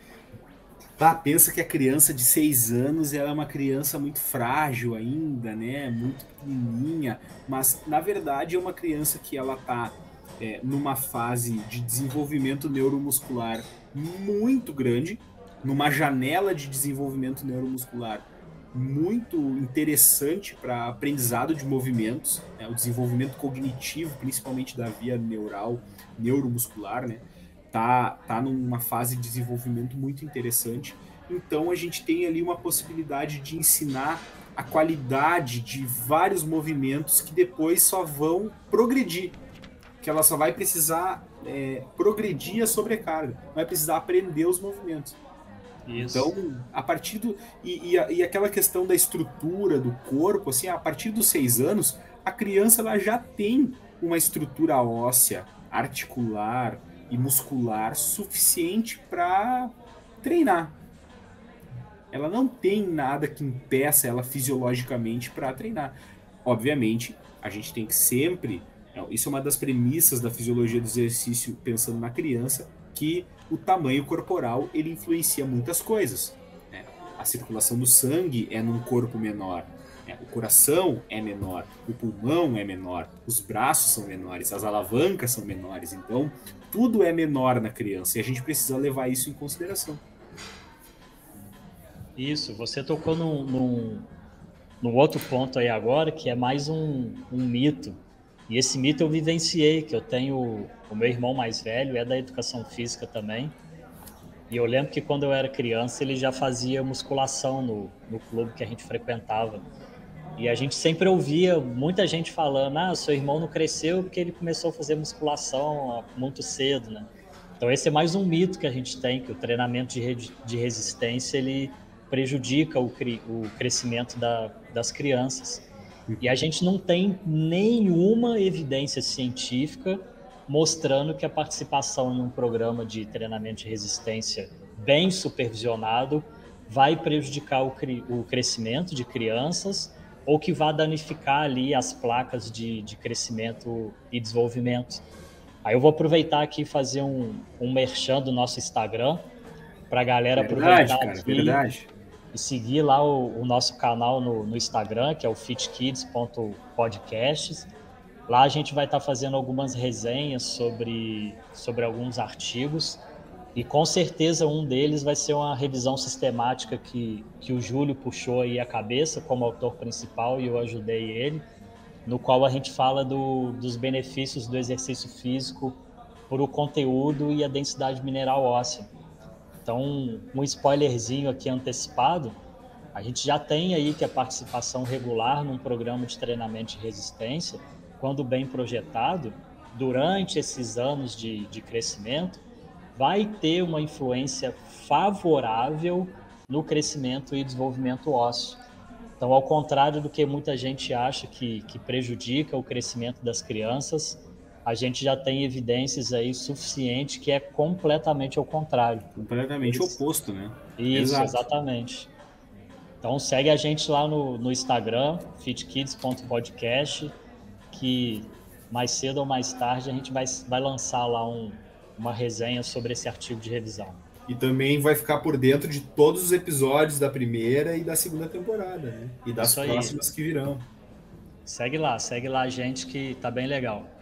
Speaker 1: tá, pensa que a criança de seis anos ela é uma criança muito frágil ainda, né, muito pequenininha, mas na verdade é uma criança que ela tá é, numa fase de desenvolvimento neuromuscular muito grande, numa janela de desenvolvimento neuromuscular muito interessante para aprendizado de movimentos, né, o desenvolvimento cognitivo, principalmente da via neural, neuromuscular, né, tá, tá numa fase de desenvolvimento muito interessante. Então a gente tem ali uma possibilidade de ensinar a qualidade de vários movimentos que depois só vão progredir, que ela só vai precisar é, progredir a sobrecarga, vai precisar aprender os movimentos. Isso. Então, a partir do. E, e, e, aquela questão da estrutura do corpo, assim, a partir dos seis anos, a criança ela já tem uma estrutura óssea, articular e muscular suficiente para treinar. Ela não tem nada que impeça ela fisiologicamente para treinar. Obviamente, a gente tem que sempre. Isso é uma das premissas da fisiologia do exercício pensando na criança, que o tamanho corporal ele influencia muitas coisas. Né? A circulação do sangue é num corpo menor, né? o coração é menor, o pulmão é menor, os braços são menores, as alavancas são menores. Então, tudo é menor na criança e a gente precisa levar isso em consideração.
Speaker 2: Isso, você tocou num, num, num outro ponto aí agora que é mais um, um mito e esse mito eu vivenciei, que eu tenho o meu irmão mais velho é da educação física também. E eu lembro que quando eu era criança ele já fazia musculação no, no clube que a gente frequentava. E a gente sempre ouvia muita gente falando: ah, seu irmão não cresceu porque ele começou a fazer musculação muito cedo, né? Então esse é mais um mito que a gente tem, que o treinamento de, de resistência ele prejudica o, o crescimento da, das crianças. E a gente não tem nenhuma evidência científica mostrando que a participação em um programa de treinamento de resistência bem supervisionado vai prejudicar o, o crescimento de crianças ou que vai danificar ali as placas de, de crescimento e desenvolvimento. Aí eu vou aproveitar aqui e fazer um, um merchan do nosso Instagram para a galera verdade, aproveitar cara, aqui verdade seguir lá o, o nosso canal no, no, Instagram, que é o fitkids.podcasts. Lá a gente vai estar tá fazendo algumas resenhas sobre, sobre alguns artigos e com certeza um deles vai ser uma revisão sistemática que, que o Júlio puxou aí a cabeça como autor principal e eu ajudei ele, no qual a gente fala do, dos benefícios do exercício físico por o conteúdo e a densidade mineral óssea. Então, um spoilerzinho aqui antecipado, a gente já tem aí que a participação regular num programa de treinamento de resistência, quando bem projetado, durante esses anos de, de crescimento, vai ter uma influência favorável no crescimento e desenvolvimento ósseo. Então, ao contrário do que muita gente acha que, que prejudica o crescimento das crianças, a gente já tem evidências aí suficientes que é completamente ao contrário.
Speaker 1: Completamente Eles... oposto, né?
Speaker 2: Isso, Exato. exatamente. Então segue a gente lá no, no Instagram, fitkids.podcast, que mais cedo ou mais tarde a gente vai, vai lançar lá um, uma resenha sobre esse artigo de revisão.
Speaker 1: E também vai ficar por dentro de todos os episódios da primeira e da segunda temporada, né? E das Isso próximas que virão.
Speaker 2: Segue lá, segue lá a gente que tá bem legal.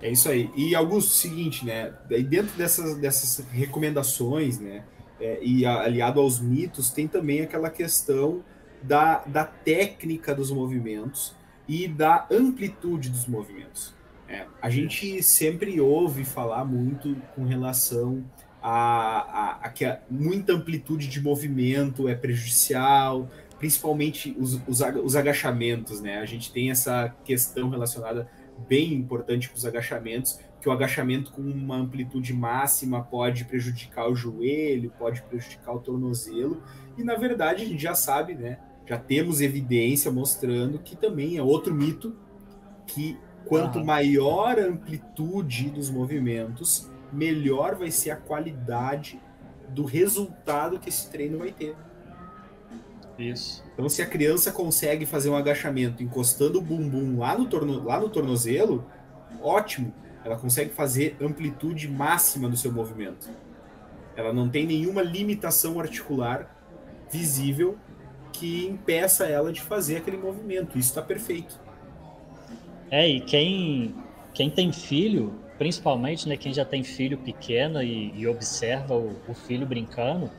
Speaker 1: É isso aí. E Augusto, seguinte, né? Dentro dessas, dessas recomendações, né? É, e aliado aos mitos, tem também aquela questão da, da técnica dos movimentos e da amplitude dos movimentos. É, a gente sempre ouve falar muito com relação a, a, a, que muita amplitude de movimento é prejudicial, principalmente os, os, os agachamentos, né? A gente tem essa questão relacionada bem importante com os agachamentos, que o agachamento com uma amplitude máxima pode prejudicar o joelho, pode prejudicar o tornozelo, e na verdade a gente já sabe, né? Já temos evidência mostrando que também é outro mito que quanto maior a amplitude dos movimentos, melhor vai ser a qualidade do resultado que esse treino vai ter.
Speaker 2: Isso.
Speaker 1: Então, se a criança consegue fazer um agachamento encostando o bumbum lá no, torno, lá no tornozelo, ótimo. Ela consegue fazer amplitude máxima do seu movimento. Ela não tem nenhuma limitação articular visível que impeça ela de fazer aquele movimento. Isso está perfeito.
Speaker 2: É, e quem, quem tem filho, principalmente né, quem já tem filho pequeno e, e observa o, o filho brincando,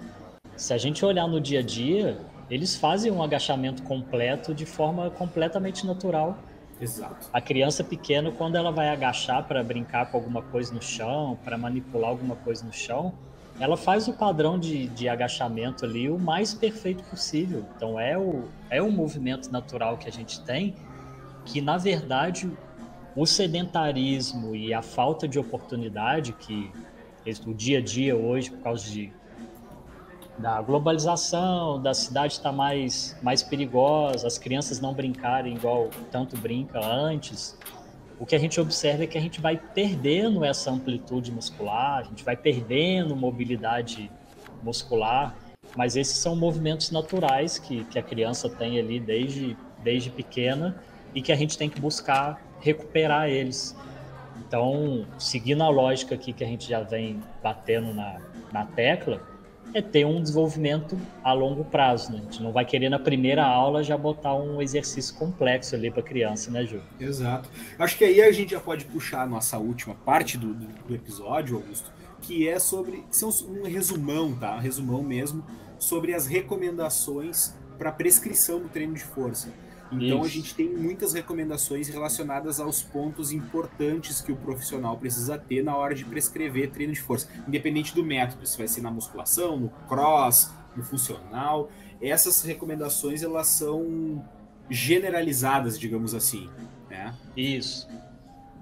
Speaker 2: se a gente olhar no dia a dia, eles fazem um agachamento completo de forma completamente natural.
Speaker 1: Exato.
Speaker 2: A criança pequena, quando ela vai agachar para brincar com alguma coisa no chão, para manipular alguma coisa no chão, ela faz o padrão de, de agachamento ali o mais perfeito possível. Então é o, é o movimento natural que a gente tem, que na verdade o sedentarismo e a falta de oportunidade que o dia a dia hoje, por causa de da globalização, da cidade estar tá mais, mais perigosa, as crianças não brincarem igual tanto brinca antes, o que a gente observa é que a gente vai perdendo essa amplitude muscular, a gente vai perdendo mobilidade muscular, mas esses são movimentos naturais que, que a criança tem ali desde, desde pequena e que a gente tem que buscar recuperar eles. Então, seguindo a lógica aqui que a gente já vem batendo na, na tecla, é ter um desenvolvimento a longo prazo, né? A gente não vai querer na primeira aula já botar um exercício complexo ali para criança, né, Ju?
Speaker 1: Exato. Acho que aí a gente já pode puxar a nossa última parte do, do, do episódio, Augusto, que é sobre, são um resumão, tá? Um resumão mesmo sobre as recomendações para prescrição do treino de força. Então Isso. a gente tem muitas recomendações relacionadas aos pontos importantes que o profissional precisa ter na hora de prescrever treino de força, independente do método, se vai ser na musculação, no cross, no funcional. Essas recomendações elas são generalizadas, digamos assim, né?
Speaker 2: Isso.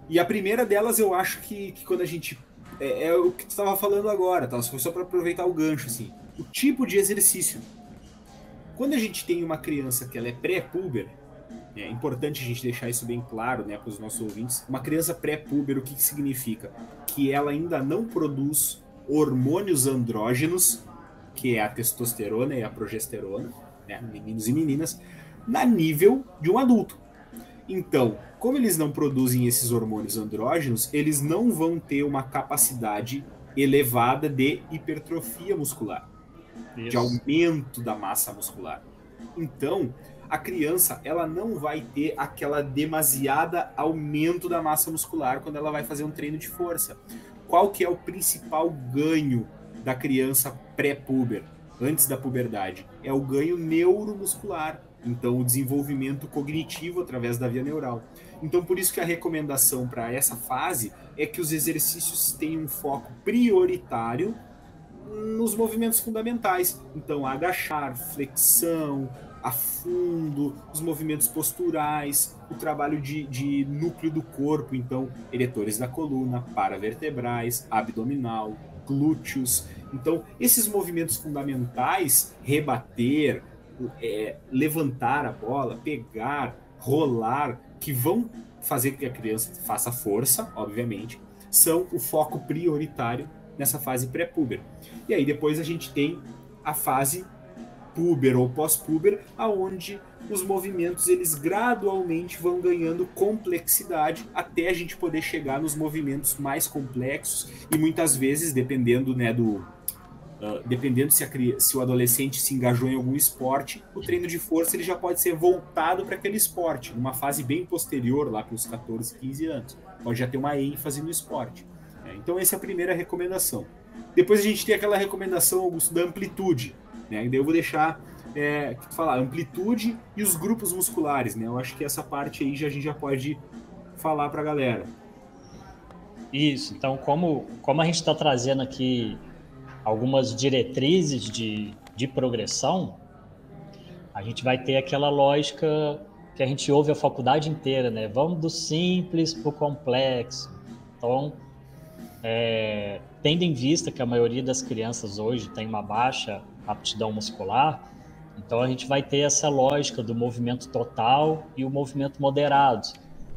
Speaker 1: E a primeira delas eu acho que, que quando a gente é, é o que tu estava falando agora, tá? Só para aproveitar o gancho assim, o tipo de exercício quando a gente tem uma criança que ela é pré-puber, é importante a gente deixar isso bem claro né, para os nossos ouvintes. Uma criança pré-puber, o que, que significa? Que ela ainda não produz hormônios andrógenos, que é a testosterona e a progesterona, né, meninos e meninas, na nível de um adulto. Então, como eles não produzem esses hormônios andrógenos, eles não vão ter uma capacidade elevada de hipertrofia muscular. Isso. de aumento da massa muscular. Então, a criança ela não vai ter aquela demasiada aumento da massa muscular quando ela vai fazer um treino de força. Qual que é o principal ganho da criança pré-puber, antes da puberdade? É o ganho neuromuscular. Então, o desenvolvimento cognitivo através da via neural. Então, por isso que a recomendação para essa fase é que os exercícios tenham um foco prioritário nos movimentos fundamentais. Então, agachar, flexão, afundo, os movimentos posturais, o trabalho de, de núcleo do corpo, então, eretores da coluna, paravertebrais, abdominal, glúteos. Então, esses movimentos fundamentais, rebater, é, levantar a bola, pegar, rolar, que vão fazer que a criança faça força, obviamente, são o foco prioritário nessa fase pré-puber. E aí depois a gente tem a fase puber ou pós-puber, aonde os movimentos eles gradualmente vão ganhando complexidade até a gente poder chegar nos movimentos mais complexos e muitas vezes dependendo né do uh, dependendo se, a, se o adolescente se engajou em algum esporte o treino de força ele já pode ser voltado para aquele esporte numa fase bem posterior lá para os 14 15 anos pode já ter uma ênfase no esporte né? então essa é a primeira recomendação depois a gente tem aquela recomendação Augusto da amplitude né? E daí eu vou deixar é, falar amplitude e os grupos musculares, né? Eu acho que essa parte aí já, a gente já pode falar para a galera.
Speaker 2: Isso. Então, como, como a gente está trazendo aqui algumas diretrizes de, de progressão, a gente vai ter aquela lógica que a gente ouve a faculdade inteira, né? Vamos do simples para o complexo. Então, é, tendo em vista que a maioria das crianças hoje tem uma baixa aptidão muscular, então a gente vai ter essa lógica do movimento total e o movimento moderado.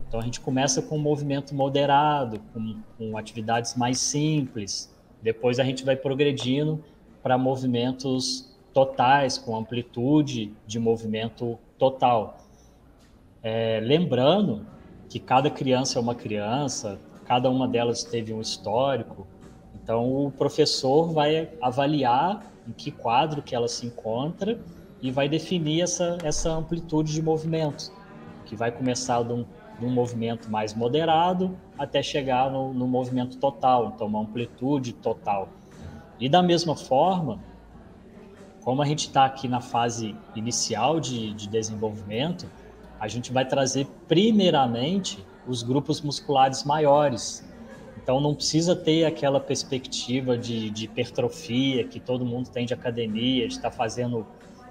Speaker 2: Então a gente começa com um movimento moderado, com, com atividades mais simples. Depois a gente vai progredindo para movimentos totais, com amplitude de movimento total. É, lembrando que cada criança é uma criança, cada uma delas teve um histórico, então o professor vai avaliar em que quadro que ela se encontra e vai definir essa, essa amplitude de movimento, que vai começar de um, de um movimento mais moderado até chegar no, no movimento total, então uma amplitude total. E da mesma forma, como a gente está aqui na fase inicial de, de desenvolvimento, a gente vai trazer primeiramente os grupos musculares maiores. Então não precisa ter aquela perspectiva de, de hipertrofia que todo mundo tem de academia, de estar tá fazendo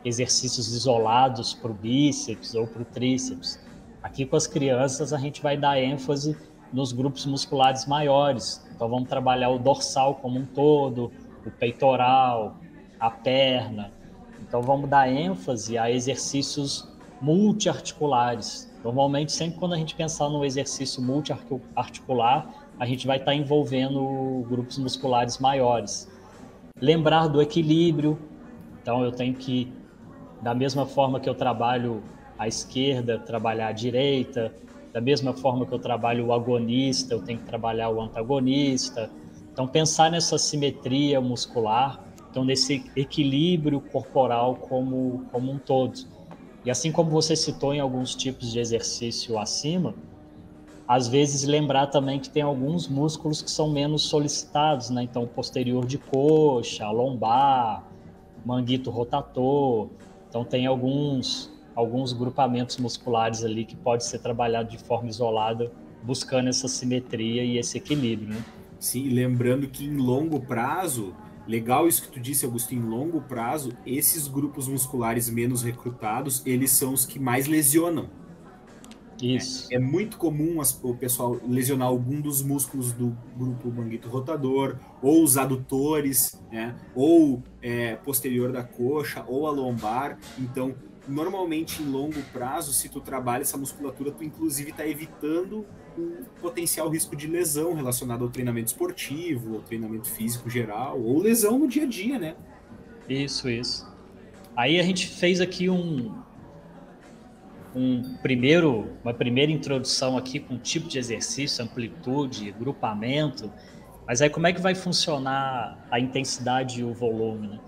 Speaker 2: exercícios isolados para o bíceps ou para o tríceps. Aqui com as crianças a gente vai dar ênfase nos grupos musculares maiores. Então vamos trabalhar o dorsal como um todo, o peitoral, a perna. Então vamos dar ênfase a exercícios multiarticulares. Normalmente sempre quando a gente pensar no exercício multiarticular, a gente vai estar envolvendo grupos musculares maiores. Lembrar do equilíbrio. Então eu tenho que da mesma forma que eu trabalho à esquerda, trabalhar à direita, da mesma forma que eu trabalho o agonista, eu tenho que trabalhar o antagonista. Então, pensar nessa simetria muscular, então nesse equilíbrio corporal como, como um todo. E assim como você citou em alguns tipos de exercício acima, às vezes lembrar também que tem alguns músculos que são menos solicitados, né? Então, posterior de coxa, lombar, manguito rotator. Então tem alguns alguns grupamentos musculares ali que pode ser trabalhado de forma isolada, buscando essa simetria e esse equilíbrio, né?
Speaker 1: Sim, lembrando que em longo prazo, legal isso que tu disse, Augusto, em longo prazo, esses grupos musculares menos recrutados, eles são os que mais lesionam.
Speaker 2: Isso.
Speaker 1: É, é muito comum as, o pessoal lesionar algum dos músculos do grupo manguito rotador, ou os adutores, né? ou é, posterior da coxa, ou a lombar. Então, normalmente em longo prazo, se tu trabalha essa musculatura, tu inclusive está evitando um potencial risco de lesão relacionado ao treinamento esportivo, ao treinamento físico geral, ou lesão no dia a dia, né?
Speaker 2: Isso, isso. Aí a gente fez aqui um, um primeiro, uma primeira introdução aqui com tipo de exercício, amplitude, grupamento, mas aí como é que vai funcionar a intensidade e o volume, né?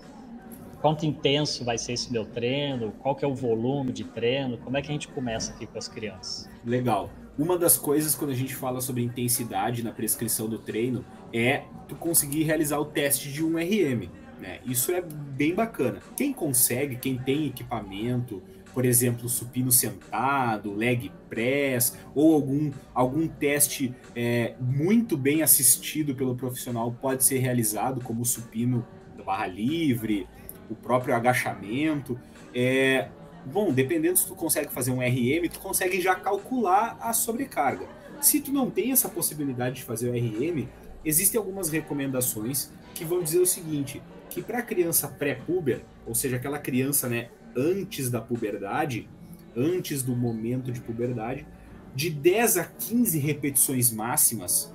Speaker 2: Quanto intenso vai ser esse meu treino? Qual que é o volume de treino? Como é que a gente começa aqui com as crianças?
Speaker 1: Legal. Uma das coisas quando a gente fala sobre intensidade na prescrição do treino é tu conseguir realizar o teste de um RM. Né? Isso é bem bacana. Quem consegue, quem tem equipamento, por exemplo, supino sentado, leg press, ou algum, algum teste é, muito bem assistido pelo profissional pode ser realizado, como o supino da barra livre, o próprio agachamento. É, bom, dependendo se tu consegue fazer um RM, tu consegue já calcular a sobrecarga. Se tu não tem essa possibilidade de fazer o RM, existem algumas recomendações que vão dizer o seguinte, que para criança pré-puber, ou seja, aquela criança, né, antes da puberdade, antes do momento de puberdade, de 10 a 15 repetições máximas,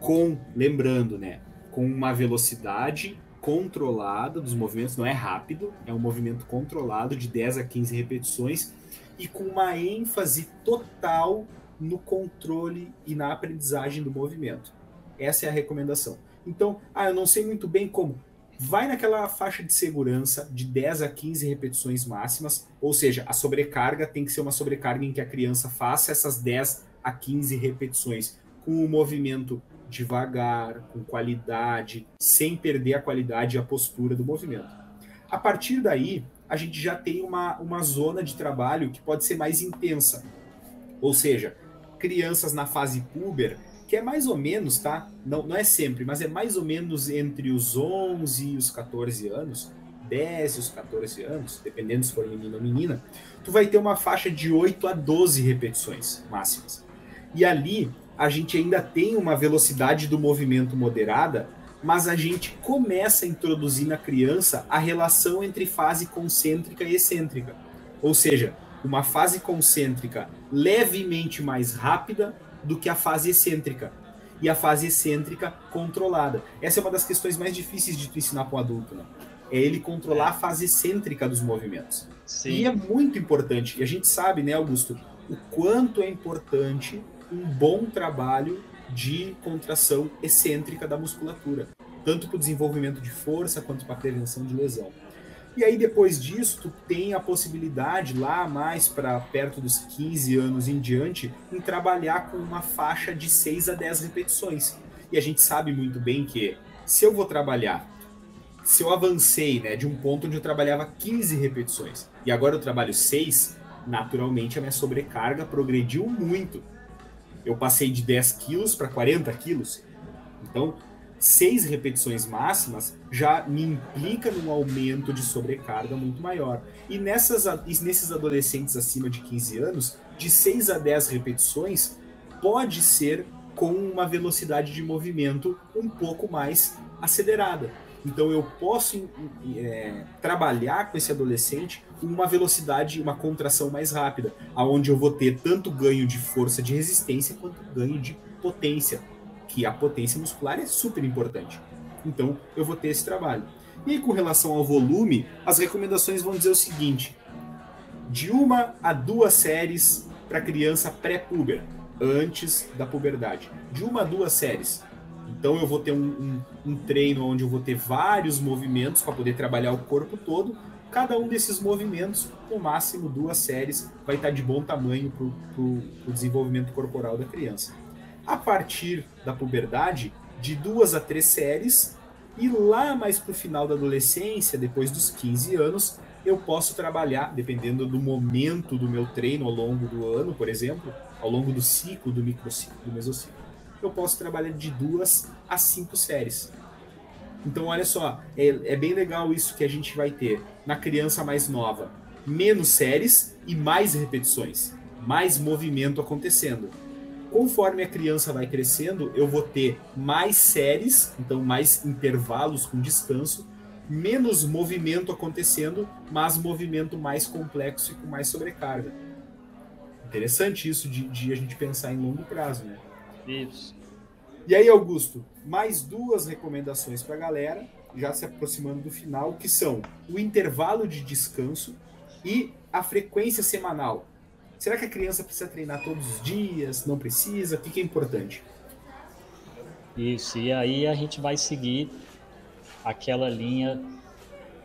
Speaker 1: com, lembrando, né, com uma velocidade controlada dos movimentos, não é rápido, é um movimento controlado de 10 a 15 repetições e com uma ênfase total no controle e na aprendizagem do movimento. Essa é a recomendação. Então, ah, eu não sei muito bem como. Vai naquela faixa de segurança de 10 a 15 repetições máximas, ou seja, a sobrecarga tem que ser uma sobrecarga em que a criança faça essas 10 a 15 repetições com o movimento devagar, com qualidade, sem perder a qualidade e a postura do movimento. A partir daí, a gente já tem uma, uma zona de trabalho que pode ser mais intensa. Ou seja, crianças na fase puber, que é mais ou menos, tá? Não, não é sempre, mas é mais ou menos entre os 11 e os 14 anos, 10 e os 14 anos, dependendo se for menino ou menina, tu vai ter uma faixa de 8 a 12 repetições máximas. E ali a gente ainda tem uma velocidade do movimento moderada, mas a gente começa a introduzir na criança a relação entre fase concêntrica e excêntrica. Ou seja, uma fase concêntrica levemente mais rápida do que a fase excêntrica. E a fase excêntrica controlada. Essa é uma das questões mais difíceis de tu ensinar para um adulto, né? É ele controlar a fase excêntrica dos movimentos. Sim. E é muito importante. E a gente sabe, né, Augusto, o quanto é importante um bom trabalho de contração excêntrica da musculatura, tanto para o desenvolvimento de força quanto para a prevenção de lesão. E aí depois disso, tu tem a possibilidade lá mais para perto dos 15 anos em diante em trabalhar com uma faixa de 6 a 10 repetições. E a gente sabe muito bem que se eu vou trabalhar, se eu avancei, né, de um ponto onde eu trabalhava 15 repetições e agora eu trabalho 6, naturalmente a minha sobrecarga progrediu muito eu passei de 10 quilos para 40 quilos. Então, seis repetições máximas já me implica num aumento de sobrecarga muito maior. E nessas, nesses adolescentes acima de 15 anos, de 6 a 10 repetições pode ser com uma velocidade de movimento um pouco mais acelerada. Então eu posso é, trabalhar com esse adolescente uma velocidade, uma contração mais rápida, aonde eu vou ter tanto ganho de força de resistência quanto ganho de potência, que a potência muscular é super importante. Então eu vou ter esse trabalho. E aí, com relação ao volume, as recomendações vão dizer o seguinte: de uma a duas séries para criança pré-puber, antes da puberdade. De uma a duas séries. Então eu vou ter um, um, um treino onde eu vou ter vários movimentos para poder trabalhar o corpo todo. Cada um desses movimentos, no máximo duas séries, vai estar de bom tamanho para o desenvolvimento corporal da criança. A partir da puberdade, de duas a três séries, e lá mais para o final da adolescência, depois dos 15 anos, eu posso trabalhar, dependendo do momento do meu treino ao longo do ano, por exemplo, ao longo do ciclo, do microciclo, do mesociclo eu posso trabalhar de duas a cinco séries. Então, olha só, é, é bem legal isso que a gente vai ter na criança mais nova: menos séries e mais repetições, mais movimento acontecendo. Conforme a criança vai crescendo, eu vou ter mais séries, então mais intervalos com descanso, menos movimento acontecendo, mas movimento mais complexo e com mais sobrecarga. Interessante isso de, de a gente pensar em longo prazo, né?
Speaker 2: Isso.
Speaker 1: E aí, Augusto, mais duas recomendações para a galera, já se aproximando do final, que são o intervalo de descanso e a frequência semanal. Será que a criança precisa treinar todos os dias? Não precisa? O que é importante?
Speaker 2: Isso, e aí a gente vai seguir aquela linha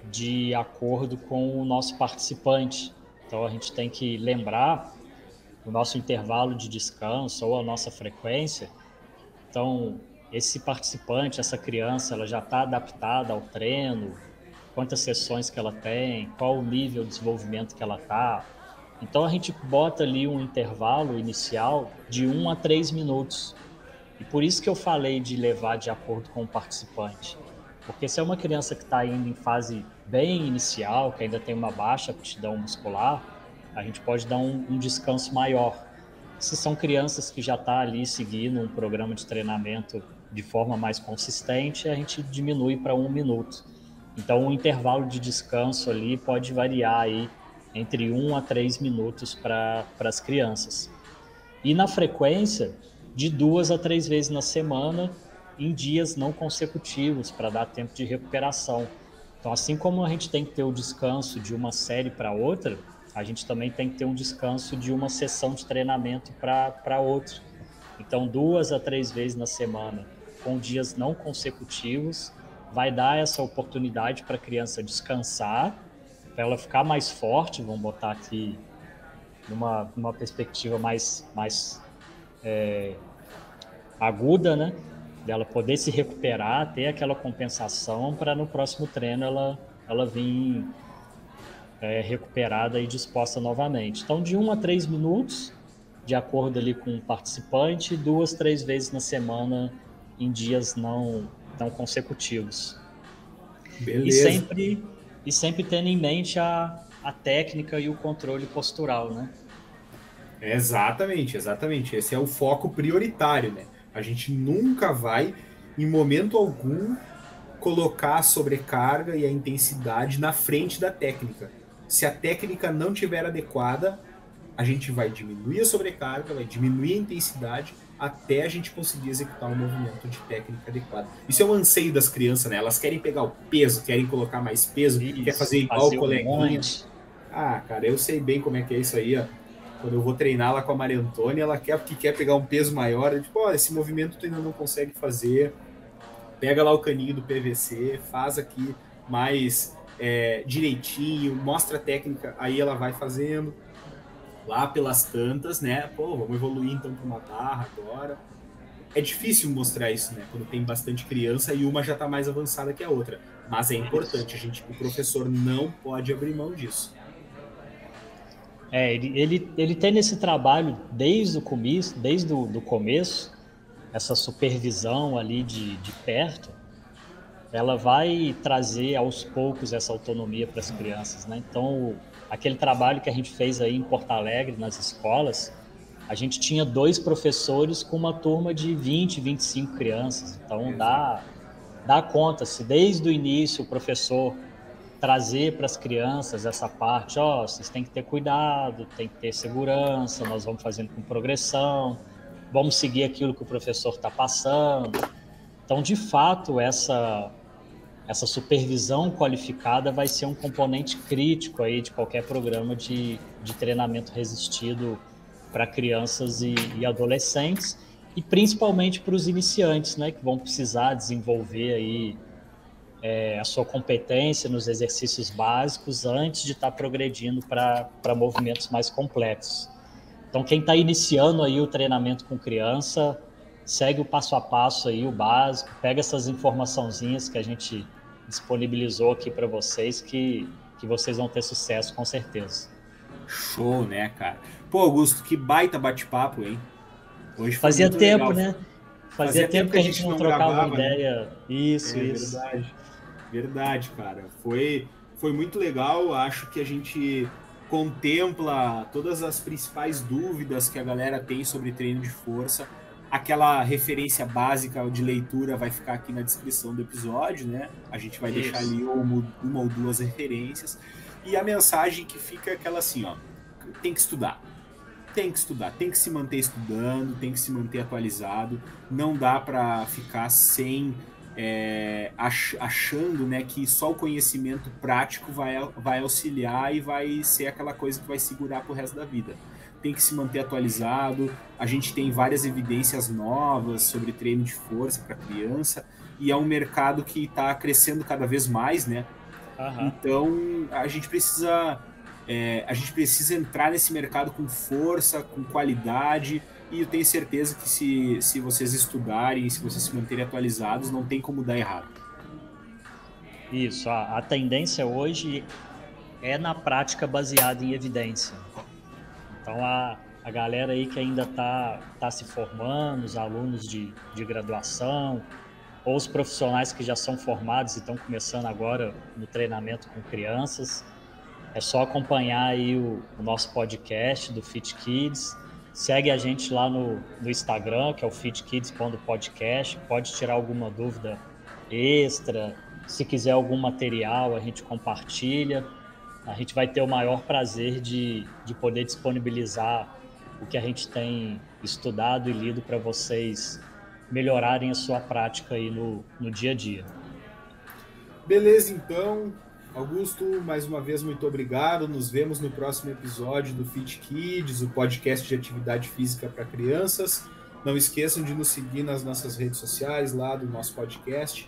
Speaker 2: de acordo com o nosso participante. Então a gente tem que lembrar o nosso intervalo de descanso ou a nossa frequência. Então, esse participante, essa criança, ela já está adaptada ao treino, quantas sessões que ela tem, qual o nível de desenvolvimento que ela está. Então a gente bota ali um intervalo inicial de 1 a 3 minutos. E por isso que eu falei de levar de acordo com o participante. Porque se é uma criança que está indo em fase bem inicial, que ainda tem uma baixa aptidão muscular, a gente pode dar um, um descanso maior. Se são crianças que já estão tá ali seguindo um programa de treinamento de forma mais consistente, a gente diminui para um minuto. Então, o intervalo de descanso ali pode variar aí entre 1 a 3 minutos para as crianças. E na frequência, de duas a três vezes na semana, em dias não consecutivos, para dar tempo de recuperação. Então, assim como a gente tem que ter o descanso de uma série para outra, a gente também tem que ter um descanso de uma sessão de treinamento para outra. Então, duas a três vezes na semana, com dias não consecutivos, vai dar essa oportunidade para a criança descansar, para ela ficar mais forte, vamos botar aqui numa, numa perspectiva mais, mais é, aguda, né? Dela poder se recuperar, ter aquela compensação para no próximo treino ela, ela vir é, recuperada e disposta novamente. Então, de um a três minutos, de acordo ali com o participante, duas, três vezes na semana em dias não, não consecutivos. Beleza. E sempre, e sempre tendo em mente a, a técnica e o controle postural, né?
Speaker 1: Exatamente, exatamente. Esse é o foco prioritário, né? A gente nunca vai, em momento algum, colocar a sobrecarga e a intensidade na frente da técnica. Se a técnica não tiver adequada, a gente vai diminuir a sobrecarga, vai diminuir a intensidade até a gente conseguir executar um movimento de técnica adequado. Isso é um anseio das crianças, né? Elas querem pegar o peso, querem colocar mais peso, querem quer fazer igual fazer o coleguinha. Um ah, cara, eu sei bem como é que é isso aí, ó quando eu vou treinar lá com a Maria Antônia, ela quer porque quer pegar um peso maior. Eu, tipo, ó, esse movimento tu ainda não consegue fazer. Pega lá o caninho do PVC, faz aqui mais é, direitinho, mostra a técnica, aí ela vai fazendo. Lá pelas tantas, né? Pô, vamos evoluir então para uma barra agora. É difícil mostrar isso, né? Quando tem bastante criança e uma já está mais avançada que a outra. Mas é importante, a gente, o professor não pode abrir mão disso.
Speaker 2: É, ele, ele, ele tem nesse trabalho desde o começo, desde o começo, essa supervisão ali de, de perto, ela vai trazer aos poucos essa autonomia para as crianças, né? Então, aquele trabalho que a gente fez aí em Porto Alegre, nas escolas, a gente tinha dois professores com uma turma de 20, 25 crianças. Então, dá, dá conta, se desde o início o professor trazer para as crianças essa parte, ó, oh, vocês têm que ter cuidado, tem que ter segurança, nós vamos fazendo com progressão, vamos seguir aquilo que o professor está passando. Então, de fato, essa essa supervisão qualificada vai ser um componente crítico aí de qualquer programa de, de treinamento resistido para crianças e, e adolescentes e principalmente para os iniciantes, né, que vão precisar desenvolver aí é, a sua competência nos exercícios básicos antes de estar tá progredindo para movimentos mais complexos. Então, quem está iniciando aí o treinamento com criança, segue o passo a passo aí, o básico, pega essas informaçãozinhas que a gente disponibilizou aqui para vocês, que, que vocês vão ter sucesso com certeza.
Speaker 1: Show, né, cara? Pô, Augusto, que baita bate-papo, hein?
Speaker 2: Hoje Fazia tempo, legal. né? Fazia, Fazia, tempo que a gente, não, não trocava gravava, uma né? ideia. Né? Isso, é, isso.
Speaker 1: Verdade. Verdade, cara. Foi, foi muito legal. Acho que a gente contempla todas as principais dúvidas que a galera tem sobre treino de força. Aquela referência básica de leitura vai ficar aqui na descrição do episódio, né? A gente vai Isso. deixar ali uma, ou duas referências. E a mensagem que fica é aquela assim, ó. Tem que estudar tem que estudar, tem que se manter estudando, tem que se manter atualizado. Não dá para ficar sem é, achando né, que só o conhecimento prático vai, vai auxiliar e vai ser aquela coisa que vai segurar para o resto da vida. Tem que se manter atualizado. A gente tem várias evidências novas sobre treino de força para criança e é um mercado que está crescendo cada vez mais, né? Uhum. Então a gente precisa é, a gente precisa entrar nesse mercado com força, com qualidade e eu tenho certeza que se, se vocês estudarem, se vocês se manterem atualizados, não tem como dar errado.
Speaker 2: Isso, a, a tendência hoje é na prática baseada em evidência. Então a, a galera aí que ainda está tá se formando, os alunos de, de graduação, ou os profissionais que já são formados e estão começando agora no treinamento com crianças, é só acompanhar aí o, o nosso podcast do Fit Kids Segue a gente lá no, no Instagram, que é o fitkids.podcast. Pode tirar alguma dúvida extra, Se quiser algum material, a gente compartilha. A gente vai ter o maior prazer de, de poder disponibilizar o que a gente tem estudado e lido para vocês melhorarem a sua prática aí no, no dia a dia.
Speaker 1: Beleza, então. Augusto, mais uma vez, muito obrigado. Nos vemos no próximo episódio do Fit Kids, o podcast de atividade física para crianças. Não esqueçam de nos seguir nas nossas redes sociais, lá do nosso podcast,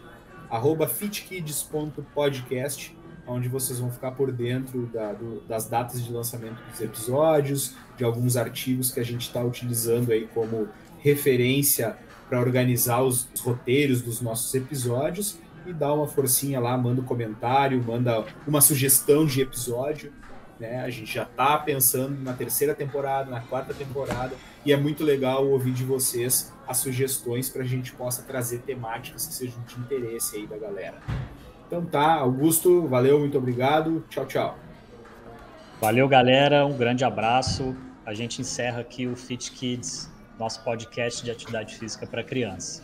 Speaker 1: fitkids.podcast, onde vocês vão ficar por dentro da, do, das datas de lançamento dos episódios, de alguns artigos que a gente está utilizando aí como referência para organizar os, os roteiros dos nossos episódios e dá uma forcinha lá, manda um comentário, manda uma sugestão de episódio. Né? A gente já está pensando na terceira temporada, na quarta temporada, e é muito legal ouvir de vocês as sugestões para a gente possa trazer temáticas que sejam de interesse aí da galera. Então tá, Augusto, valeu, muito obrigado. Tchau, tchau.
Speaker 2: Valeu, galera. Um grande abraço. A gente encerra aqui o Fit Kids, nosso podcast de atividade física para criança.